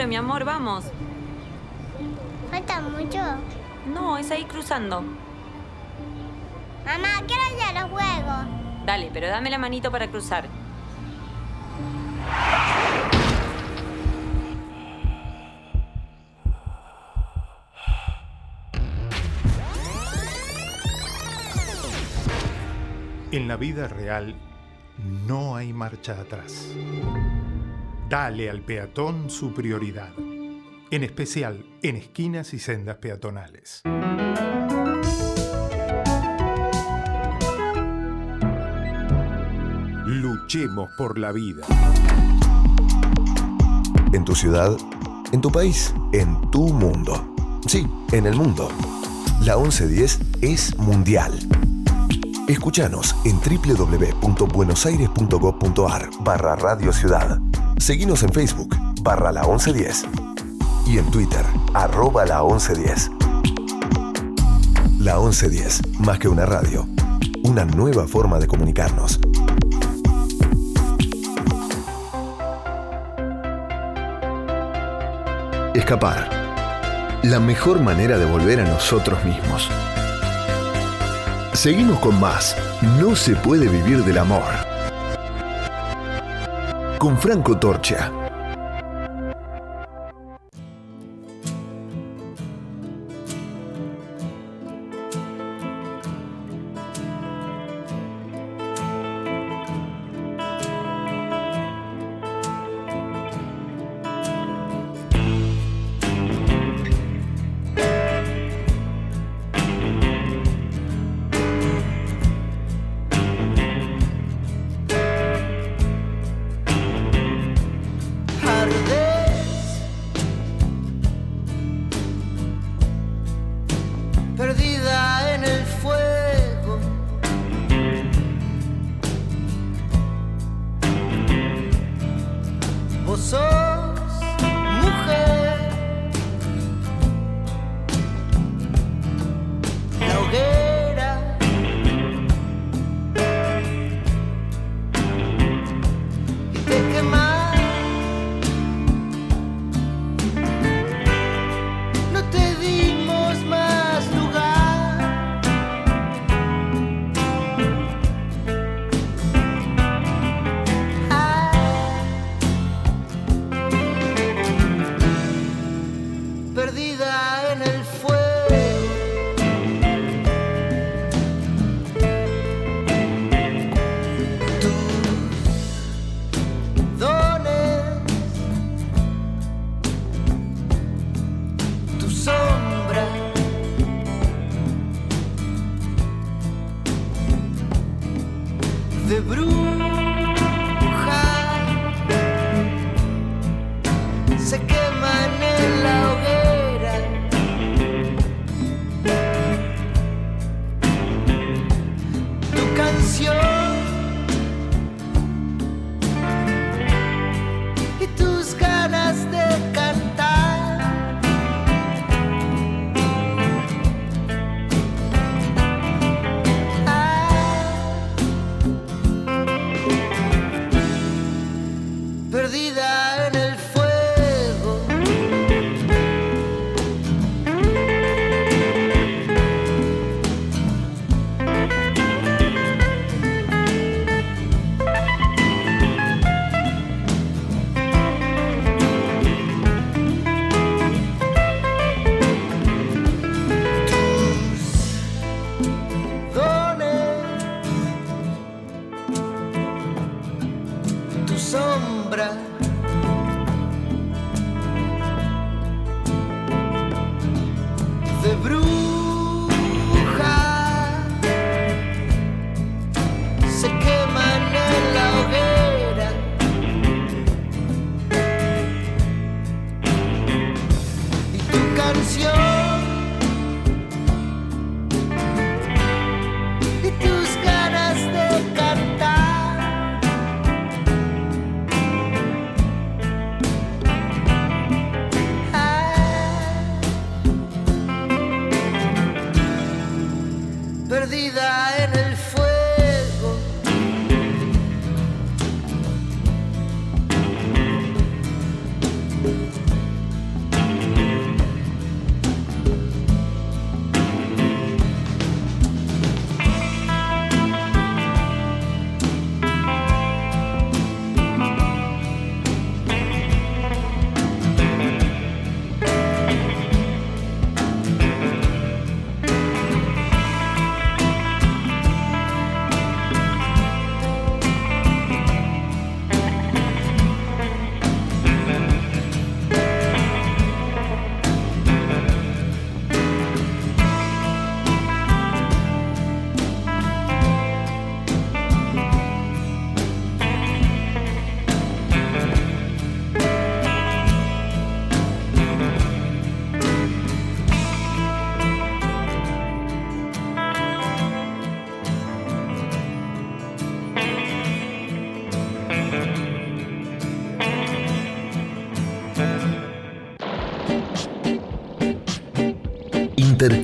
Mi amor, vamos. ¿Falta mucho? No, es ahí cruzando. Mamá, quiero ir a los juegos. Dale, pero dame la manito para cruzar. En la vida real no hay marcha atrás. Dale al peatón su prioridad, en especial en esquinas y sendas peatonales. Luchemos por la vida. En tu ciudad, en tu país, en tu mundo. Sí, en el mundo. La 1110 es mundial. Escuchanos en www.buenosaires.gov.ar barra Radio Ciudad. Seguinos en Facebook barra la 1110 y en Twitter arroba la 1110. La 1110, más que una radio, una nueva forma de comunicarnos. Escapar. La mejor manera de volver a nosotros mismos. Seguimos con más. No se puede vivir del amor. Con Franco Torcha.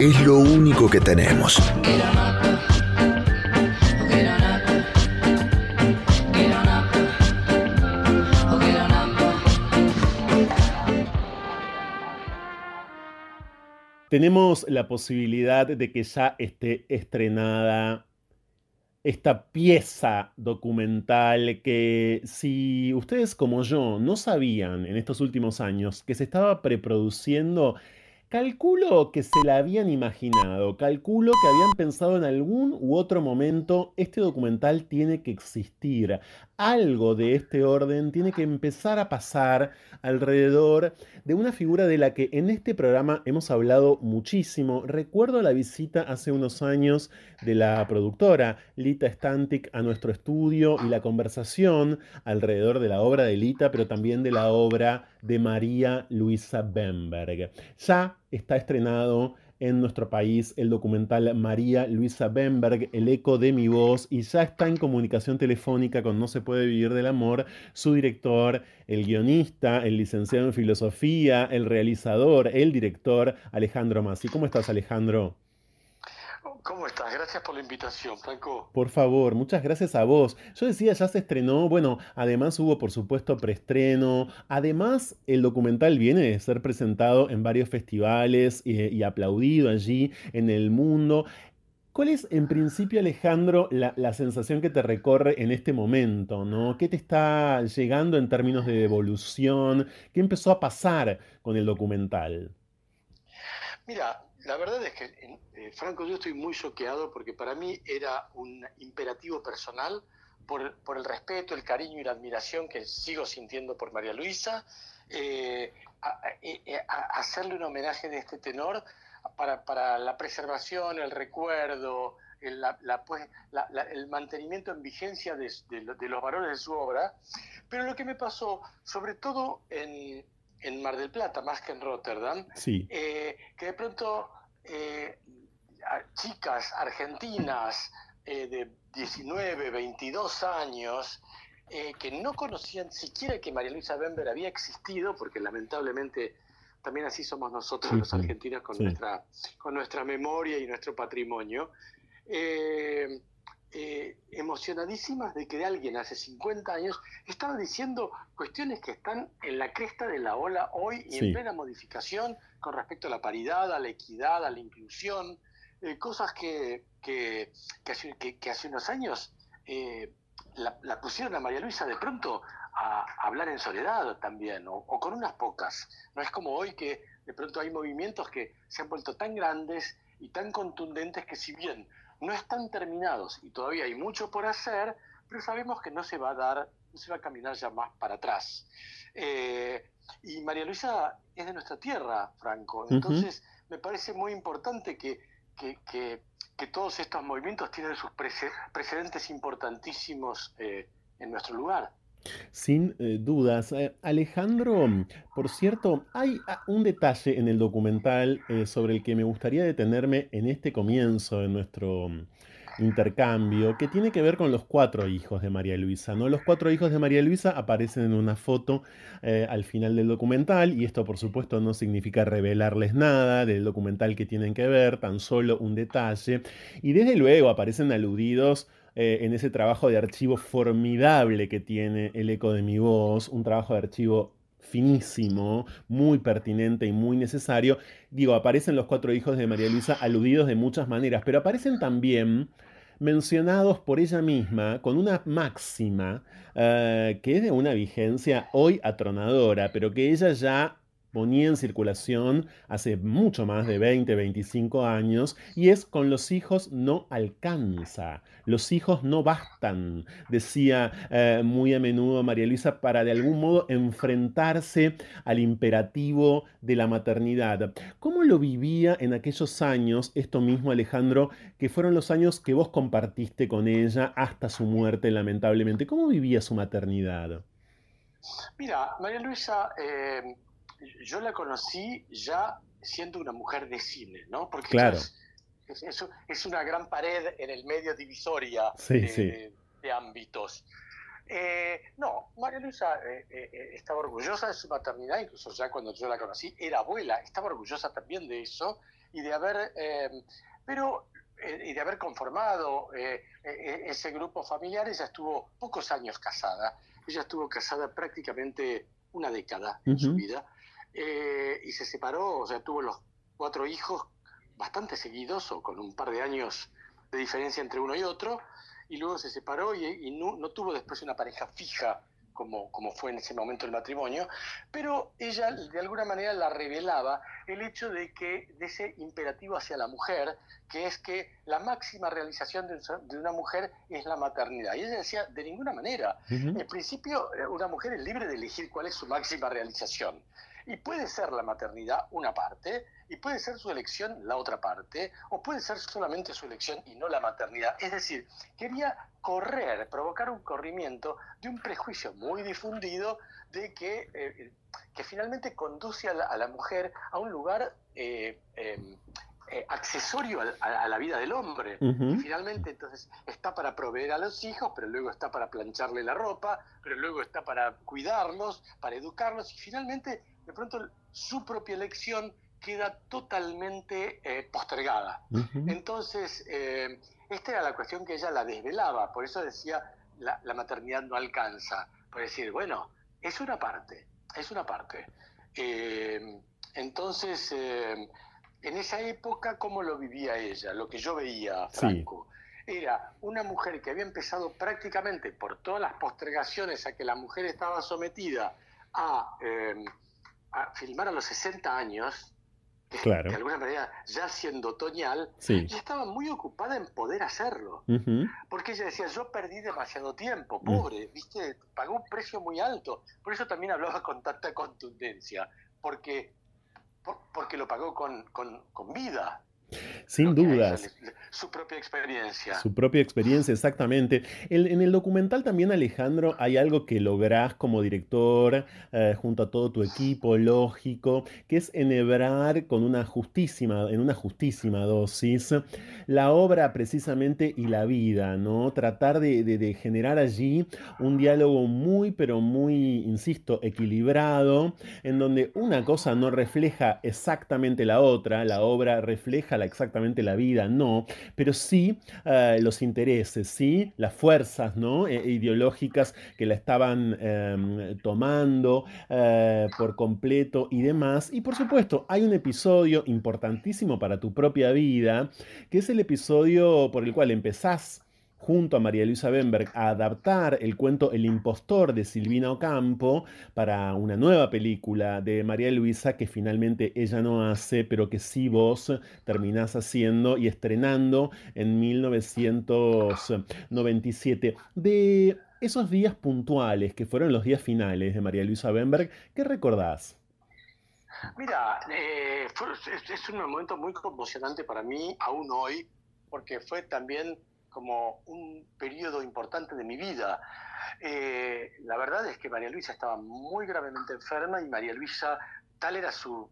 Es lo único que tenemos. Tenemos la posibilidad de que ya esté estrenada esta pieza documental que si ustedes como yo no sabían en estos últimos años que se estaba preproduciendo, calculo que se la habían imaginado, calculo que habían pensado en algún u otro momento, este documental tiene que existir. Algo de este orden tiene que empezar a pasar alrededor de una figura de la que en este programa hemos hablado muchísimo. Recuerdo la visita hace unos años de la productora Lita Stantic a nuestro estudio y la conversación alrededor de la obra de Lita, pero también de la obra de María Luisa Bemberg. Ya está estrenado en nuestro país el documental María Luisa Bemberg, El eco de mi voz, y ya está en comunicación telefónica con No se puede vivir del amor, su director, el guionista, el licenciado en filosofía, el realizador, el director, Alejandro Masi. ¿Cómo estás, Alejandro? ¿Cómo estás? Gracias por la invitación, Franco. Por favor, muchas gracias a vos. Yo decía, ya se estrenó, bueno, además hubo por supuesto preestreno, además el documental viene de ser presentado en varios festivales eh, y aplaudido allí en el mundo. ¿Cuál es, en principio, Alejandro, la, la, sensación que te recorre en este momento? ¿no? ¿Qué te está llegando en términos de evolución? ¿Qué empezó a pasar con el documental? Mira, la verdad es que, eh, Franco, yo estoy muy choqueado porque para mí era un imperativo personal por, por, el respeto, el cariño y la admiración que sigo sintiendo por María Luisa, eh, a, a, hacerle un homenaje de este tenor para, para la preservación, el recuerdo, el, la, pues, la, el mantenimiento en vigencia de, de, de los valores de su obra. Pero lo que me pasó, sobre todo en, en Mar del Plata, más que en Rotterdam, sí. eh, que de pronto eh, chicas argentinas eh, de 19, 22 años, eh, que no conocían siquiera que María Luisa Bember había existido, porque lamentablemente también así somos nosotros Sí, los argentinos con, Sí. nuestra, con nuestra memoria y nuestro patrimonio, eh, eh, emocionadísimas de que alguien hace 50 años estaba diciendo cuestiones que están en la cresta de la ola hoy y Sí. en plena modificación con respecto a la paridad, a la equidad, a la inclusión, eh, cosas que, que, que hace, que- que hace unos años eh, la, la pusieron a María Luisa de pronto a, hablar en soledad también, o, o con unas pocas. No es como hoy que de pronto hay movimientos que se han vuelto tan grandes y tan contundentes que si bien no están terminados y todavía hay mucho por hacer, pero sabemos que no se va a dar, no se va a caminar ya más para atrás. Eh, y María Luisa es de nuestra tierra, Franco. Entonces, me parece muy importante que, que, que- que todos estos movimientos tienen sus prece- precedentes importantísimos eh, en nuestro lugar. Sin eh, dudas. Eh, Alejandro, por cierto, hay ah, un detalle en el documental eh, sobre el que me gustaría detenerme en este comienzo de nuestro mm, intercambio, que tiene que ver con los cuatro hijos de María Luisa, ¿no? Los cuatro hijos de María Luisa aparecen en una foto al final del documental, y esto por supuesto no significa revelarles nada del documental que tienen que ver, tan solo un detalle, y desde luego aparecen aludidos eh, en ese trabajo de archivo formidable que tiene el eco de mi voz, un trabajo de archivo finísimo, muy pertinente y muy necesario. Digo, aparecen los cuatro hijos de María Luisa aludidos de muchas maneras, pero aparecen también mencionados por ella misma con una máxima eh, que es de una vigencia hoy atronadora, pero que ella ya ponía en circulación hace mucho más de 20, 25 años, y es con los hijos no alcanza, los hijos no bastan, decía eh, muy a menudo María Luisa, para de algún modo enfrentarse al imperativo de la maternidad. ¿Cómo lo vivía en aquellos años, esto mismo Alejandro, que fueron los años que vos compartiste con ella hasta su muerte lamentablemente? ¿Cómo vivía su maternidad? Mira, María Luisa, eh, yo la conocí ya siendo una mujer de cine, ¿no? Porque claro. es, es, es, una gran pared en el medio divisoria sí, de, sí. de, de, ámbitos. Eh, no, María Luisa eh, eh, estaba orgullosa de su maternidad, incluso ya cuando yo la conocí, era abuela, estaba orgullosa también de eso y de haber, pero y de haber conformado ese grupo familiar. Ella estuvo pocos años casada, ella estuvo casada prácticamente una década en uh -huh. su vida eh, y se separó, o sea, tuvo los cuatro hijos bastante seguidos o con un par de años de diferencia entre uno y otro y luego se separó y, y no, no, tuvo después una pareja fija como, como fue en ese momento el matrimonio, pero ella de alguna manera la revelaba el hecho de que de ese imperativo hacia la mujer, que es que la máxima realización de, de una mujer es la maternidad. Y ella decía, de ninguna manera. Uh -huh. En principio, una mujer es libre de elegir cuál es su máxima realización. Y puede ser la maternidad una parte, y puede ser su elección la otra parte, o puede ser solamente su elección y no la maternidad. Es decir, quería correr, provocar un corrimiento de un prejuicio muy difundido de que, eh, que finalmente conduce a la, a la, mujer a un lugar eh, eh, accesorio a, a, la vida del hombre. Uh -huh. Y finalmente entonces está para proveer a los hijos, pero luego está para plancharle la ropa, pero luego está para cuidarlos, para educarlos, y finalmente de pronto su propia elección queda totalmente eh, postergada. Uh -huh. Entonces, eh, esta era la cuestión que ella la desvelaba, por eso decía, la, la, maternidad no alcanza, por decir, bueno, es una parte, es una parte. Eh, entonces, en esa época, ¿cómo lo vivía ella? Lo que yo veía, Franco. Sí. Era una mujer que había empezado prácticamente por todas las postergaciones a que la mujer estaba sometida a, a filmar a los 60 años, claro. de alguna manera ya siendo otoñal, sí. y estaba muy ocupada en poder hacerlo. Uh -huh. Porque ella decía, yo perdí demasiado tiempo, pobre, uh -huh. ¿viste? Pagó un precio muy alto. Por eso también hablaba con tanta contundencia, porque, por, porque lo pagó con, con, con vida. Sin dudas. Su propia experiencia. Su propia experiencia, exactamente. El, en el documental también, Alejandro, hay algo que lográs como director, eh, junto a todo tu equipo, lógico, que es enhebrar con una justísima, en una justísima dosis, la obra precisamente y la vida, ¿no? Tratar de, de, de generar allí un diálogo muy, pero muy, insisto, equilibrado, en donde una cosa no refleja exactamente la otra, la obra refleja la exactamente la vida, no, pero sí uh, los intereses, sí las fuerzas ¿no? E ideológicas que la estaban um, tomando uh, por completo y demás. Y por supuesto, hay un episodio importantísimo para tu propia vida, que es el episodio por el cual empezás junto a María Luisa Bemberg a adaptar el cuento El impostor de Silvina Ocampo para una nueva película de María Luisa que finalmente ella no hace, pero que sí vos terminás haciendo y estrenando en 1997. De esos días puntuales que fueron los días finales de María Luisa Bemberg, ¿qué recordás? Mira, eh, es, es un momento muy conmocionante para mí, aún hoy, porque fue también como un periodo importante de mi vida. Eh, la verdad es que María Luisa estaba muy gravemente enferma y María Luisa, tal era su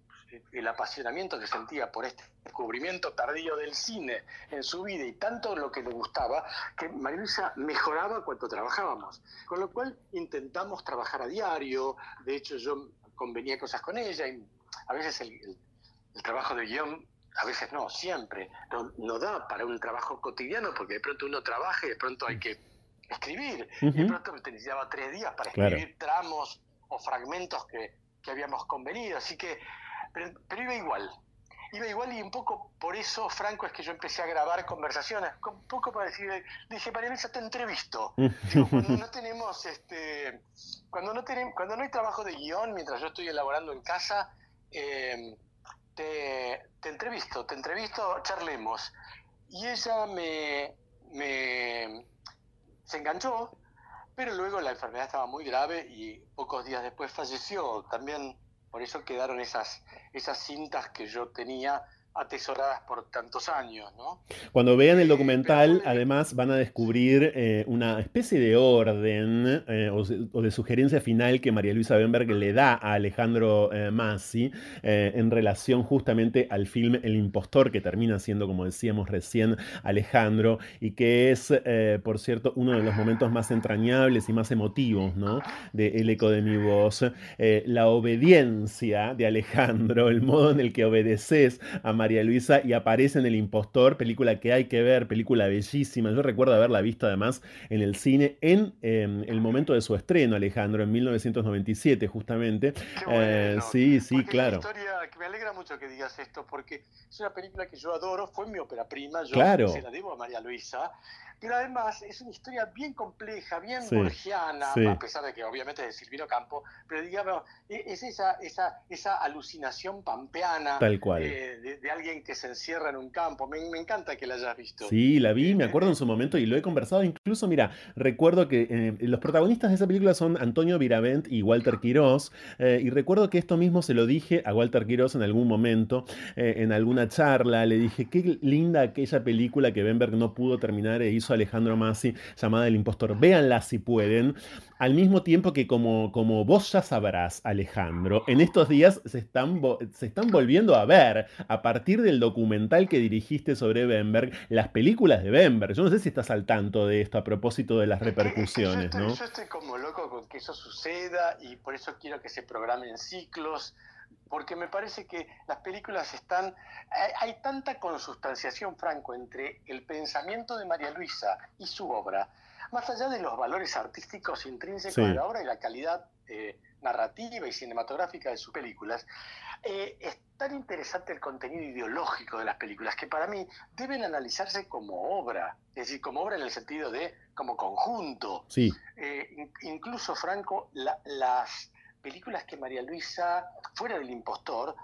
el apasionamiento que sentía por este descubrimiento tardío del cine en su vida y tanto lo que le gustaba, que María Luisa mejoraba cuando trabajábamos. Con lo cual intentamos trabajar a diario, de hecho yo convenía cosas con ella y a veces el, el, trabajo de guion a veces no, siempre, no, no, da para un trabajo cotidiano porque de pronto uno trabaja y de pronto hay que escribir. Uh -huh. Y de pronto necesitaba tres días para escribir claro. tramos o fragmentos que, que, habíamos convenido. Así que, pero, pero, iba igual. Iba igual y un poco por eso, Franco, es que yo empecé a grabar conversaciones, un poco para decir, dije, María Luisa, te entrevisto. Digo, cuando no tenemos, este, cuando no tenemos, cuando no hay trabajo de guion, mientras yo estoy elaborando en casa, eh, te, entrevisto, te entrevisto, charlemos. Y ella me, me se enganchó, pero luego la enfermedad estaba muy grave y pocos días después falleció. También por eso quedaron esas, esas cintas que yo tenía atesoradas por tantos años, ¿no? Cuando vean el documental, además van a descubrir eh, una especie de orden eh, o, de sugerencia final que María Luisa Benberg le da a Alejandro eh, Massi eh, en relación justamente al film El impostor, que termina siendo, como decíamos recién, Alejandro, y que es, eh, por cierto, uno de los momentos más entrañables y más emotivos, ¿no? De El eco de mi voz. Eh, la obediencia de Alejandro, el modo en el que obedeces a María Luisa y aparece en El Impostor, película que hay que ver, película bellísima. Yo recuerdo haberla visto además en el cine en eh, el momento de su estreno, Alejandro, en 1997 justamente. Eh, sí, sí, claro. Una historia que me alegra mucho que digas esto, porque es una película que yo adoro, fue mi ópera prima, yo Claro. se la debo a María Luisa, pero además es una historia bien compleja, bien Sí, borgiana, sí. a pesar de que obviamente es de Silvino Campo, pero digamos, e- es esa, esa, esa alucinación pampeana Tal cual. eh, de, de alguien que se encierra en un campo. Me, me encanta que la hayas visto. Sí, la vi, me acuerdo en su momento y lo he conversado. Incluso, mira, recuerdo que eh, los protagonistas de esa película son Antonio Viravent y Walter Quirós. eh, y recuerdo que esto mismo se lo dije a Walter Quirós en algún momento, eh, en alguna charla. Le dije, qué linda aquella película que Benberg no pudo terminar e hizo Alejandro Massi, llamada El Impostor. Véanla si pueden. Al mismo tiempo que, como, como vos ya sabrás, Alejandro, en estos días se están, se están volviendo a ver, a partir del documental que dirigiste sobre Benberg, las películas de Benberg. Yo no sé si estás al tanto de esto a propósito de las repercusiones, Estoy- ¿no? Yo estoy como loco con que eso suceda y por eso quiero que se programen ciclos, porque me parece que las películas están... Hay, hay tanta consustanciación, Franco, entre el pensamiento de María Luisa y su obra, más allá de los valores artísticos intrínsecos Sí. de la obra y la calidad eh, narrativa y cinematográfica de sus películas, eh, es tan interesante el contenido ideológico de las películas que para mí deben analizarse como obra, es decir, como obra en el sentido de como conjunto. Sí. Eh, in- incluso, Franco, la- las películas que María Luisa, fuera del impostor,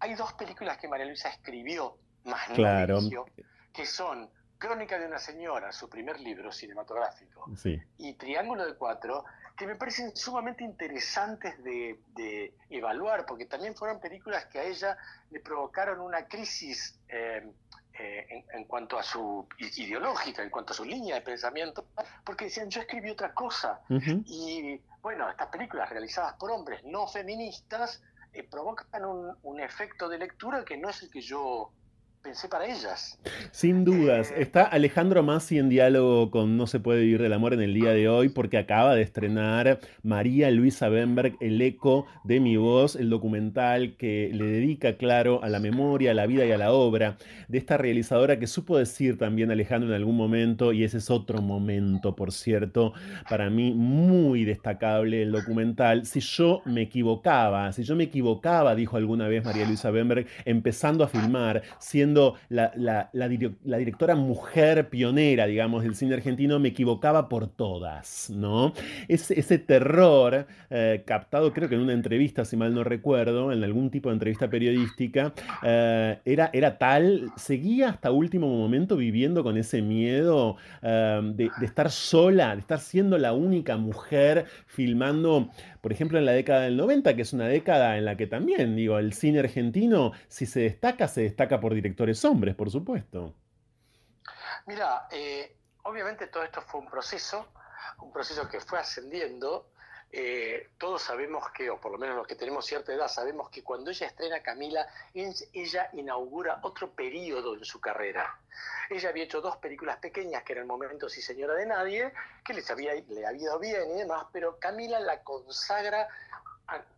hay dos películas que María Luisa escribió, más no Claro. dirigió, que son Crónica de una señora, su primer libro cinematográfico, Sí. y Triángulo de Cuatro, que me parecen sumamente interesantes de, de evaluar, porque también fueron películas que a ella le provocaron una crisis eh, eh, en, en cuanto a su ideológica, en cuanto a su línea de pensamiento, porque decían, yo escribí otra cosa. Y bueno, estas películas realizadas por hombres no feministas eh, provocan un, un efecto de lectura que no es el que yo pensé para ellas. Sin dudas. Eh, Está Alejandro Massi en diálogo con No se puede vivir del amor en el día de hoy porque acaba de estrenar María Luisa Benberg, El eco de mi voz, el documental que le dedica, claro, a la memoria, a la vida y a la obra de esta realizadora que supo decir también Alejandro en algún momento, y ese es otro momento, por cierto, para mí muy destacable el documental. Si yo me equivocaba, si yo me equivocaba, dijo alguna vez María Luisa Benberg, empezando a filmar, siendo la, la- la dire- la directora mujer pionera, digamos, del cine argentino, me equivocaba por todas, ¿no? Ese, ese terror eh, captado, creo que en una entrevista, si mal no recuerdo, en algún tipo de entrevista periodística, eh, era, era tal, seguía hasta último momento viviendo con ese miedo eh, de estar sola, de estar siendo la única mujer filmando, por ejemplo, en la década del 90, que es una década en la que también, digo, el cine argentino, si se destaca, se destaca por directores hombres, por supuesto. Mira, eh, obviamente todo esto fue un proceso, un proceso que fue ascendiendo. Eh, todos sabemos que, o por lo menos los que tenemos cierta edad, sabemos que cuando ella estrena Camila, ella inaugura otro periodo en su carrera. Ella había hecho dos películas pequeñas, que eran Momentos y Señora de Nadie, que les había, le había ido bien y demás, pero Camila la consagra,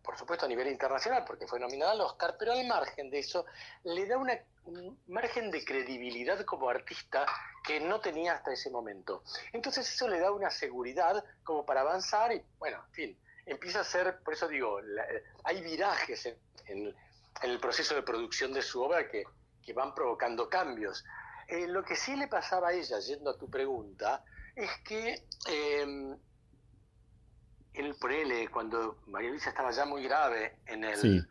por supuesto a nivel internacional, porque fue nominada al Oscar, pero al margen de eso, le da una, un margen de credibilidad como artista que no tenía hasta ese momento. Entonces eso le da una seguridad como para avanzar y, bueno, en fin, empieza a ser, por eso digo, la- hay virajes en, en- en el proceso de producción de su obra que, que van provocando cambios. Eh, lo que sí le pasaba a ella, yendo a tu pregunta, es que eh, el, por él, cuando María Luisa estaba ya muy grave en el Sí.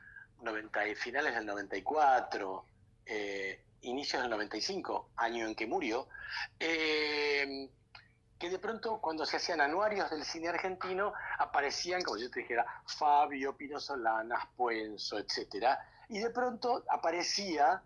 90 y finales del 94, eh, inicios del 95, año en que murió, eh, que de pronto cuando se hacían anuarios del cine argentino aparecían, como yo te dijera, Fabio, Pino Solanas, Puenzo, etcétera, y de pronto aparecía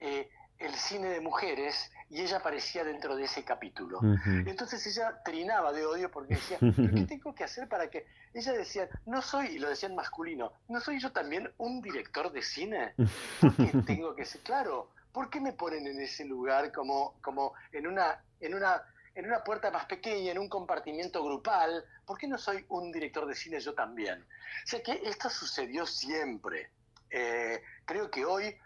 eh, el cine de mujeres y ella aparecía dentro de ese capítulo. Entonces ella trinaba de odio porque decía, ¿pero qué tengo que hacer para que...? Ella decía, no soy, y lo decían masculino, ¿no soy yo también un director de cine? ¿Por qué tengo que ser? Claro, ¿por qué me ponen en ese lugar como, como en una... En una en una puerta más pequeña, en un compartimiento grupal, ¿por qué no soy un director de cine yo también? O sea que esto sucedió siempre. Eh, creo que hoy,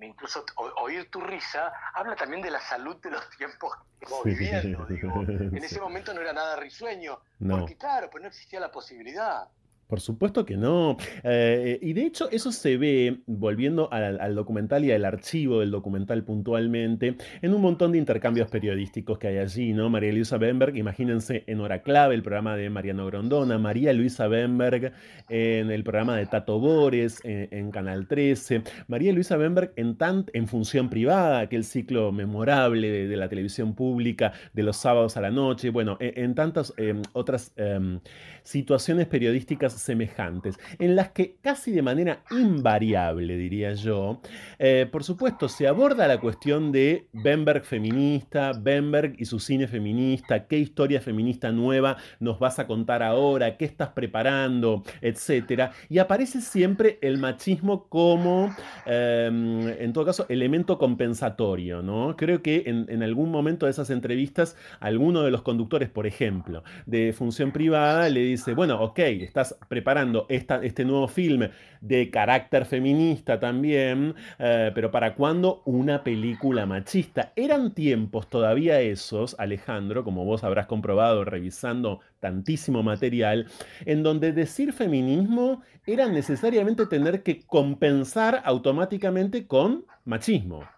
incluso oír tu risa, habla también de la salud de los tiempos que estamos viviendo. Digo. En ese momento no era nada risueño, No. porque claro, pues no existía la posibilidad. Por supuesto que no. Eh, y de hecho eso se ve, volviendo al, al documental y al archivo del documental puntualmente, en un montón de intercambios periodísticos que hay allí, ¿no? María Luisa Bemberg, imagínense en Hora Clave, el programa de Mariano Grondona, María Luisa Bemberg en el programa de Tato Bores, en, en Canal 13, María Luisa Bemberg en, tan, en Función Privada, aquel ciclo memorable de, la televisión pública de los sábados a la noche, bueno, en, en tantas eh, otras eh, situaciones periodísticas semejantes, en las que casi de manera invariable, diría yo, eh, por supuesto, se aborda la cuestión de Bemberg feminista, Bemberg y su cine feminista, qué historia feminista nueva nos vas a contar ahora, qué estás preparando, etcétera, y aparece siempre el machismo como, eh, en todo caso, elemento compensatorio, ¿no? Creo que en, en algún momento de esas entrevistas, alguno de los conductores, por ejemplo, de función privada, le dice, bueno, ok, estás preparando este nuevo filme de carácter feminista también, eh, pero ¿para cuándo una película machista? Eran tiempos todavía esos, Alejandro, como vos habrás comprobado revisando tantísimo material, en donde decir feminismo era necesariamente tener que compensar automáticamente con machismo.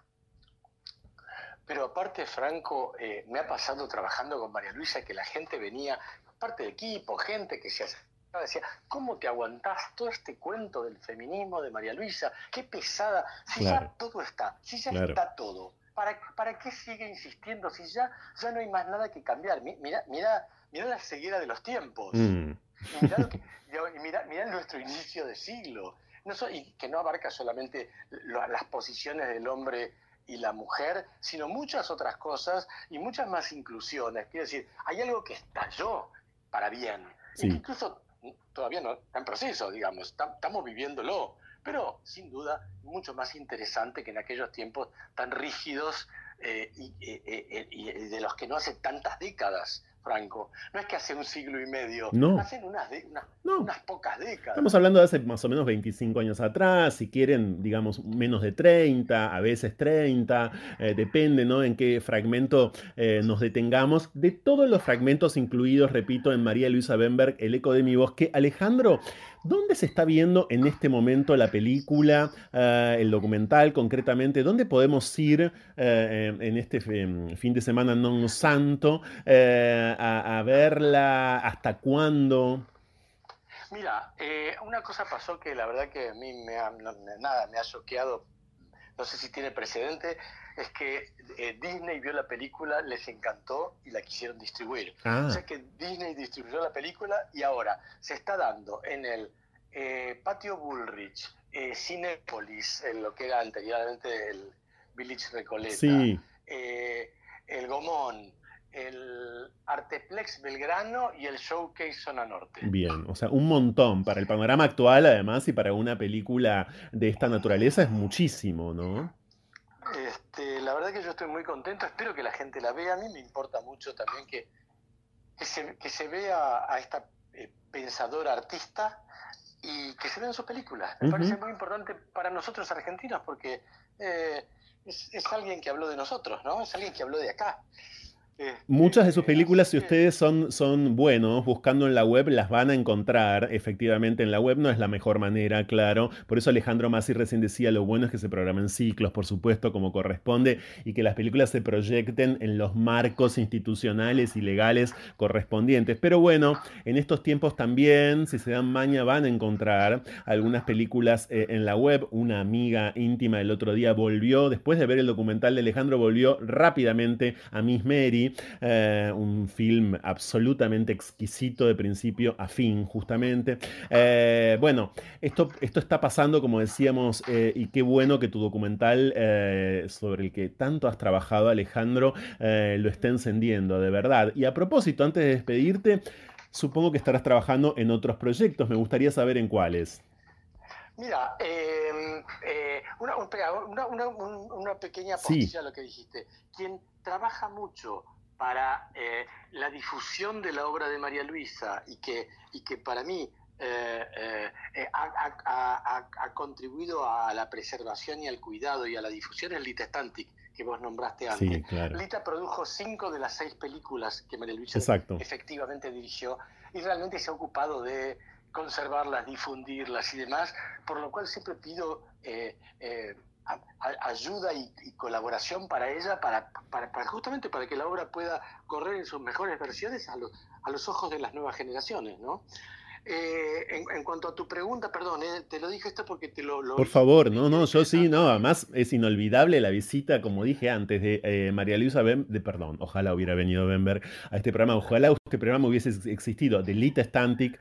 Pero aparte, Franco, eh, me ha pasado trabajando con María Luisa que la gente venía, parte de equipo, gente que se decía, ¿cómo te aguantás todo este cuento del feminismo de María Luisa? Qué pesada, si Claro. ya todo está, si ya Claro. está todo. ¿Para, ¿Para qué sigue insistiendo si ya, ya no hay más nada que cambiar? Mi- Mira, mira, mira la ceguera de los tiempos. Mm. Mirá, lo que- y mirá- mirá nuestro inicio de siglo. No so- y que no abarca solamente lo- las posiciones del hombre y la mujer, sino muchas otras cosas y muchas más inclusiones. Quiero decir, hay algo que estalló para bien. Sí. Y que incluso todavía no está en proceso, digamos, tam- estamos viviéndolo. Pero sin duda mucho más interesante que en aquellos tiempos tan rígidos eh, y, eh, eh, y de los que no hace tantas décadas, Franco. No es que hace un siglo y medio, No. hacen unas, de- unas, unas pocas décadas. Estamos hablando de hace más o menos 25 años atrás, si quieren, digamos, menos de 30, a veces 30, eh, depende, ¿no? En qué fragmento eh, nos detengamos. De todos los fragmentos incluidos, repito, en María Luisa Bemberg, El eco de mi voz, que Alejandro, ¿dónde se está viendo en este momento la película, eh, el documental concretamente? ¿Dónde podemos ir eh, en este fin fin de semana non santo eh, a, verla? ¿Hasta cuándo? Mira, una cosa pasó que la verdad que a mí me ha, no- nada, me ha choqueado, no sé si tiene precedente, es que eh, Disney vio la película, les encantó y la quisieron distribuir. Ah. O sea que Disney distribuyó la película y ahora se está dando en el eh, Patio Bullrich, eh, Cinépolis, en lo que era anteriormente el Village Recoleta, Sí. eh, el Gomón, el Arteplex Belgrano y el Showcase Zona Norte. Bien, o sea, un montón. Para el panorama actual, además, y para una película de esta naturaleza es muchísimo, ¿no? Este, la verdad que yo estoy muy contento, espero que la gente la vea. A mí me importa mucho también que, que, se, que se vea a esta eh, pensadora artista y que se vean sus películas. Me parece muy importante para nosotros argentinos porque eh, es, es alguien que habló de nosotros, ¿no? Es alguien que habló de acá. Muchas de sus películas, si ustedes son, son buenos, buscando en la web, las van a encontrar. Efectivamente, en la web no es la mejor manera, claro. Por eso Alejandro Masi recién decía, lo bueno es que se programen ciclos, por supuesto, como corresponde, y que las películas se proyecten en los marcos institucionales y legales correspondientes. Pero bueno, en estos tiempos también, si se dan maña, van a encontrar algunas películas eh, en la web. Una amiga íntima el otro día volvió, después de ver el documental de Alejandro, volvió rápidamente a Miss Mary eh, un film absolutamente exquisito de principio a fin, justamente. Eh, bueno, esto, esto está pasando, como decíamos, eh, y qué bueno que tu documental sobre el que tanto has trabajado, Alejandro, lo esté encendiendo, de verdad. Y a propósito, antes de despedirte, supongo que estarás trabajando en otros proyectos, me gustaría saber en cuáles. Mira, em, una, una, pequeña postilla a lo que dijiste. Quien trabaja mucho para eh, la difusión de la obra de María Luisa y que, y que para mí eh, eh, ha, contribuido a la preservación y al cuidado y a la difusión es Lita Stantic, que vos nombraste antes. Lita produjo cinco de las seis películas que María Luisa efectivamente dirigió y realmente se ha ocupado de conservarlas, difundirlas y demás, por lo cual siempre pido ayuda y, colaboración para ella, para, para, justamente para que la obra pueda correr en sus mejores versiones a, a los ojos de las nuevas generaciones, ¿no? Eh, en, cuanto a tu pregunta, perdón, eh, te lo dije esto porque te lo... Por favor, no, no, yo sí, no, además es inolvidable la visita, como dije antes, de eh, María Luisa Ben, de perdón, ojalá hubiera venido Bemberg a este programa, ojalá este programa hubiese existido, de Lita Stantic,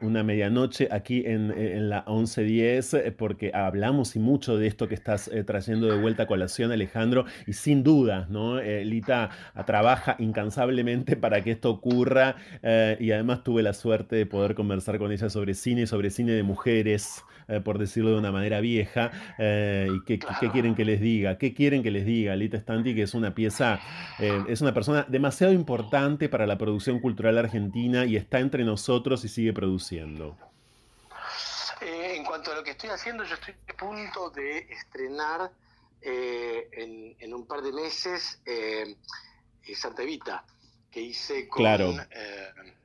una medianoche aquí en, en la 1110, porque hablamos y mucho de esto que estás trayendo de vuelta a colación, Alejandro, y sin duda, ¿no? Lita trabaja incansablemente para que esto ocurra y además tuve la suerte de poder conversar con ella sobre cine, sobre cine de mujeres, eh, por decirlo de una manera vieja. Eh, ¿Y qué, quieren que les diga? ¿Qué quieren que les diga? Lita Stanti, que es una pieza, eh, es una persona demasiado importante para la producción cultural argentina y está entre nosotros y sigue produciendo. en cuanto a lo que estoy haciendo, yo estoy a punto de estrenar en, un par de meses Santa Evita, que hice con... Claro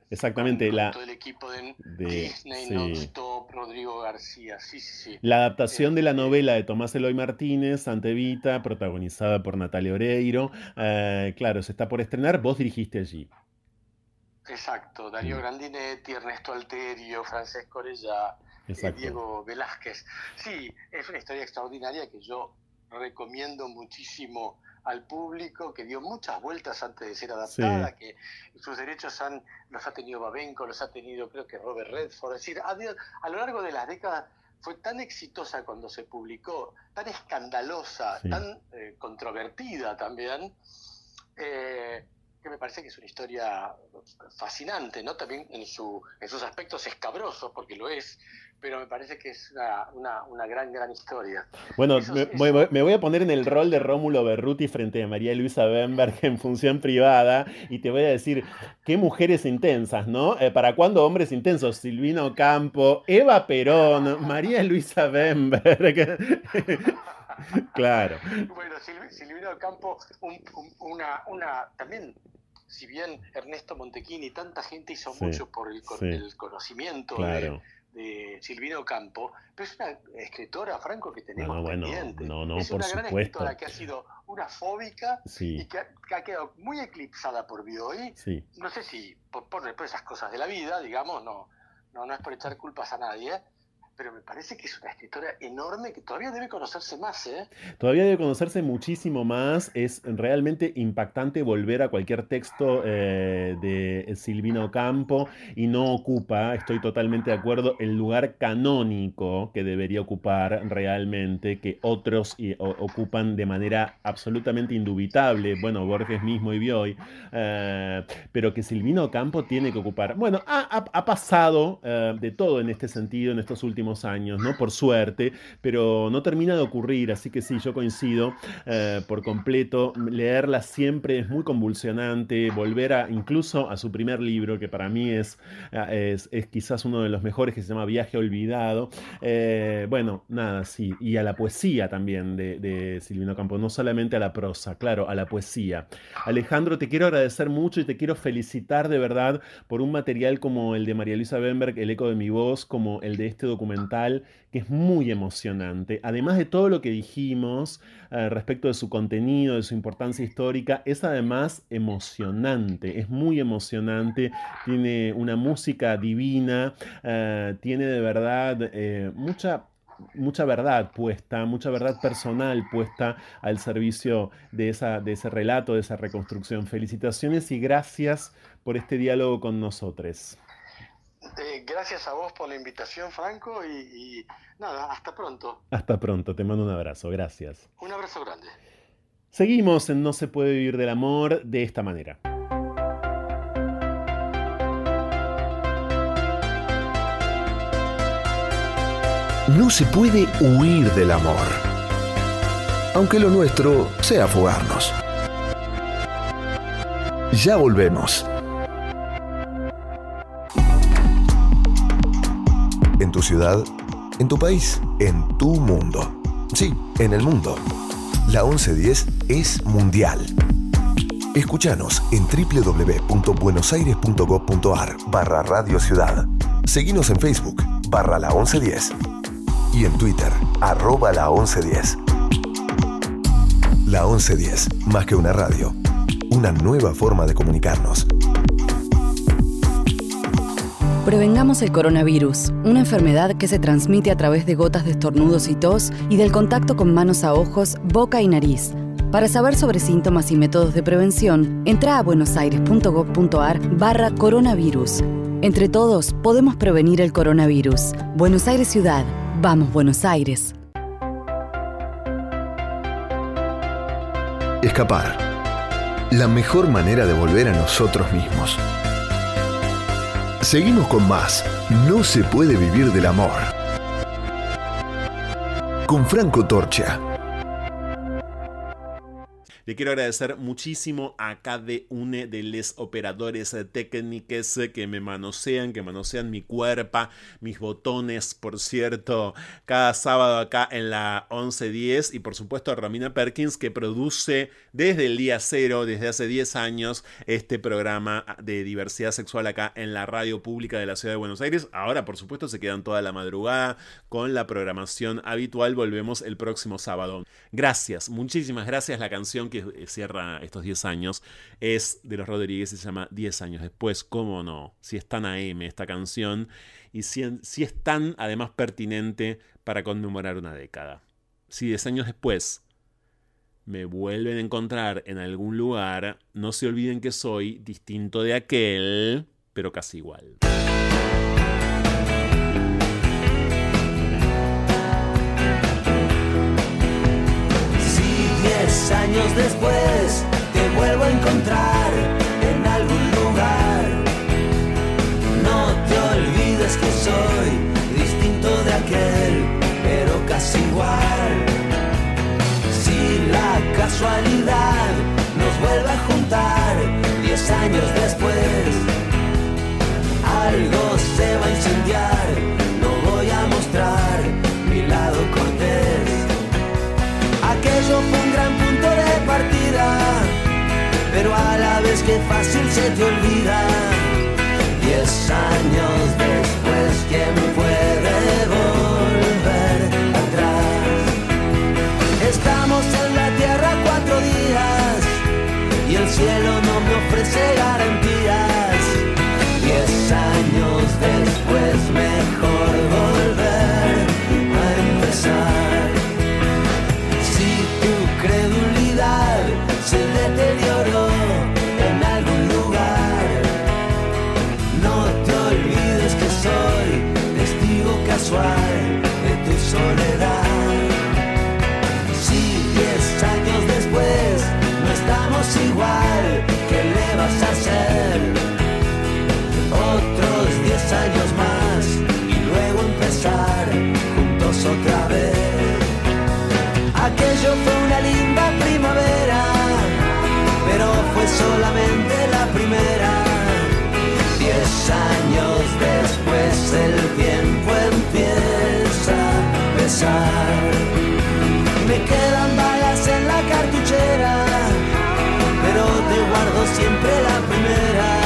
Exactamente, la, todo el equipo de, Disney, Rodrigo García, sí, sí, sí. La adaptación de la novela de Tomás Eloy Martínez, Santevita, protagonizada por Natalia Oreiro, eh, claro, se está por estrenar, vos dirigiste allí. Exacto, Darío. Grandinetti, Ernesto Alterio, Francesco Orellá, eh, Diego Velázquez. Sí, es una historia extraordinaria que yo recomiendo muchísimo al público, que dio muchas vueltas antes de ser adaptada, que sus derechos han, los ha tenido Babenco, los ha tenido creo que Robert Redford, es decir, a, a lo largo de las décadas fue tan exitosa cuando se publicó, tan escandalosa, tan eh, controvertida también, eh, que me parece que es una historia fascinante, ¿no? También en, su, en sus aspectos escabrosos, porque lo es, pero me parece que es una, una, gran, gran historia. Bueno, me, voy a poner en el rol de Rómulo Berruti frente a María Luisa Bemberg en función privada y te voy a decir, qué mujeres intensas, ¿no? Eh, ¿Para cuándo hombres intensos? Silvino Campo, Eva Perón, María Luisa Bemberg. claro. Bueno, Silvino Campo, una, una, también si bien Ernesto Montequini, tanta gente hizo mucho por el, el conocimiento de, de Silvino Campo, pero es una escritora, Franco, que tenemos pendiente. No, no, es una gran escritora que ha sido una fóbica y que ha, quedado muy eclipsada por Bioy. No sé si por, por, esas cosas de la vida, digamos, no, no, no es por echar culpas a nadie, pero me parece que es una escritora enorme que todavía debe conocerse más. ¿eh? Todavía debe conocerse muchísimo más. Es realmente impactante volver a cualquier texto eh, de Silvino Campo y no ocupa, estoy totalmente de acuerdo, el lugar canónico que debería ocupar realmente, que otros ocupan de manera absolutamente indubitable, bueno, Borges mismo y Bioy, eh, pero que Silvino Campo tiene que ocupar. Bueno, ha, ha pasado eh, de todo en este sentido en estos últimos años, ¿no? Por suerte, pero no termina de ocurrir, así que sí, yo coincido eh, por completo. Leerla siempre es muy convulsionante, volver a incluso a su primer libro, que para mí es, eh, es, quizás uno de los mejores, que se llama Viaje Olvidado. Eh, bueno, nada, sí, y a la poesía también de, Silvino Campo, no solamente a la prosa, claro, a la poesía. Alejandro, te quiero agradecer mucho y te quiero felicitar de verdad por un material como el de María Luisa Bemberg, El eco de mi voz, como el de este documental, que es muy emocionante. Además de todo lo que dijimos eh, respecto de su contenido, de su importancia histórica, es además emocionante, es muy emocionante, tiene una música divina, eh, tiene de verdad eh, mucha mucha verdad puesta, mucha verdad personal puesta al servicio de, esa, de ese relato, de esa reconstrucción. Felicitaciones y gracias por este diálogo con nosotros. Eh, gracias a vos por la invitación, Franco, y, y, nada, hasta pronto. Hasta pronto, te mando un abrazo, gracias. Un abrazo grande. Seguimos en No se puede vivir del amor de esta manera. No se puede huir del amor, aunque lo nuestro sea fugarnos. Ya volvemos. En tu ciudad, en tu país, en tu mundo. Sí, en el mundo. La 1110 es mundial. Escúchanos en www.buenosaires.gov.ar barra Radio Ciudad. Seguinos en Facebook barra la 1110 y en Twitter arroba la 1110. La 1110, más que una radio, una nueva forma de comunicarnos. Prevengamos el coronavirus, una enfermedad que se transmite a través de gotas de estornudos y tos y del contacto con manos a ojos, boca y nariz. Para saber sobre síntomas y métodos de prevención, entra a buenosaires.gov.ar barra coronavirus. Entre todos podemos prevenir el coronavirus. Buenos Aires Ciudad. Vamos, Buenos Aires. Escapar. La mejor manera de volver a nosotros mismos. Seguimos con más. No se puede vivir del amor. Con Franco Torcha. Le quiero agradecer muchísimo a cada uno de los operadores técnicos que me manosean, que manosean mi cuerpo, mis botones, por cierto, cada sábado acá en la 1110 y por supuesto a Romina Perkins que produce desde el día cero, desde hace 10 años, este programa de diversidad sexual acá en la radio pública de la ciudad de Buenos Aires. Ahora, por supuesto, se quedan toda la madrugada con la programación habitual. Volvemos el próximo sábado. Gracias, muchísimas gracias. La canción que cierra estos 10 años, es de los Rodríguez y se llama 10 años después. ¿Cómo no? Si es tan AM esta canción y si, si es tan además pertinente para conmemorar una década. Si 10 años después me vuelven a encontrar en algún lugar, no se olviden que soy distinto de aquel, pero casi igual. Años después te vuelvo a encontrar en algún lugar. No te olvides que soy distinto de aquel, pero casi igual. Si la casualidad nos vuelve a juntar diez años después, se te olvida. Me quedan balas en la cartuchera, pero te guardo siempre la primera.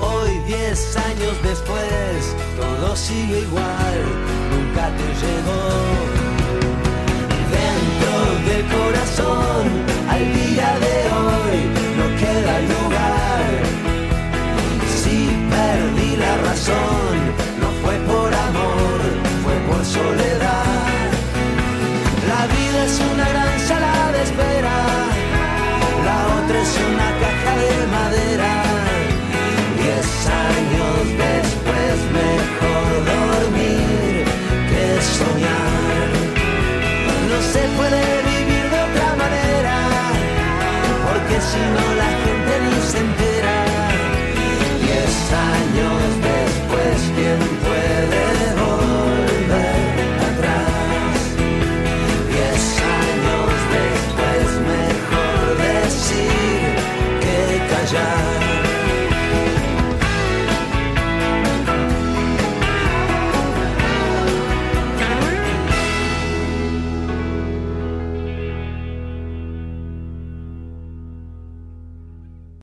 Hoy, diez años después, todo sigue igual, nunca te llegó. Dentro del corazón, al día de hoy, no queda lugar. Si perdí la razón, puede vivir de otra manera, porque si no la gente ni se entera.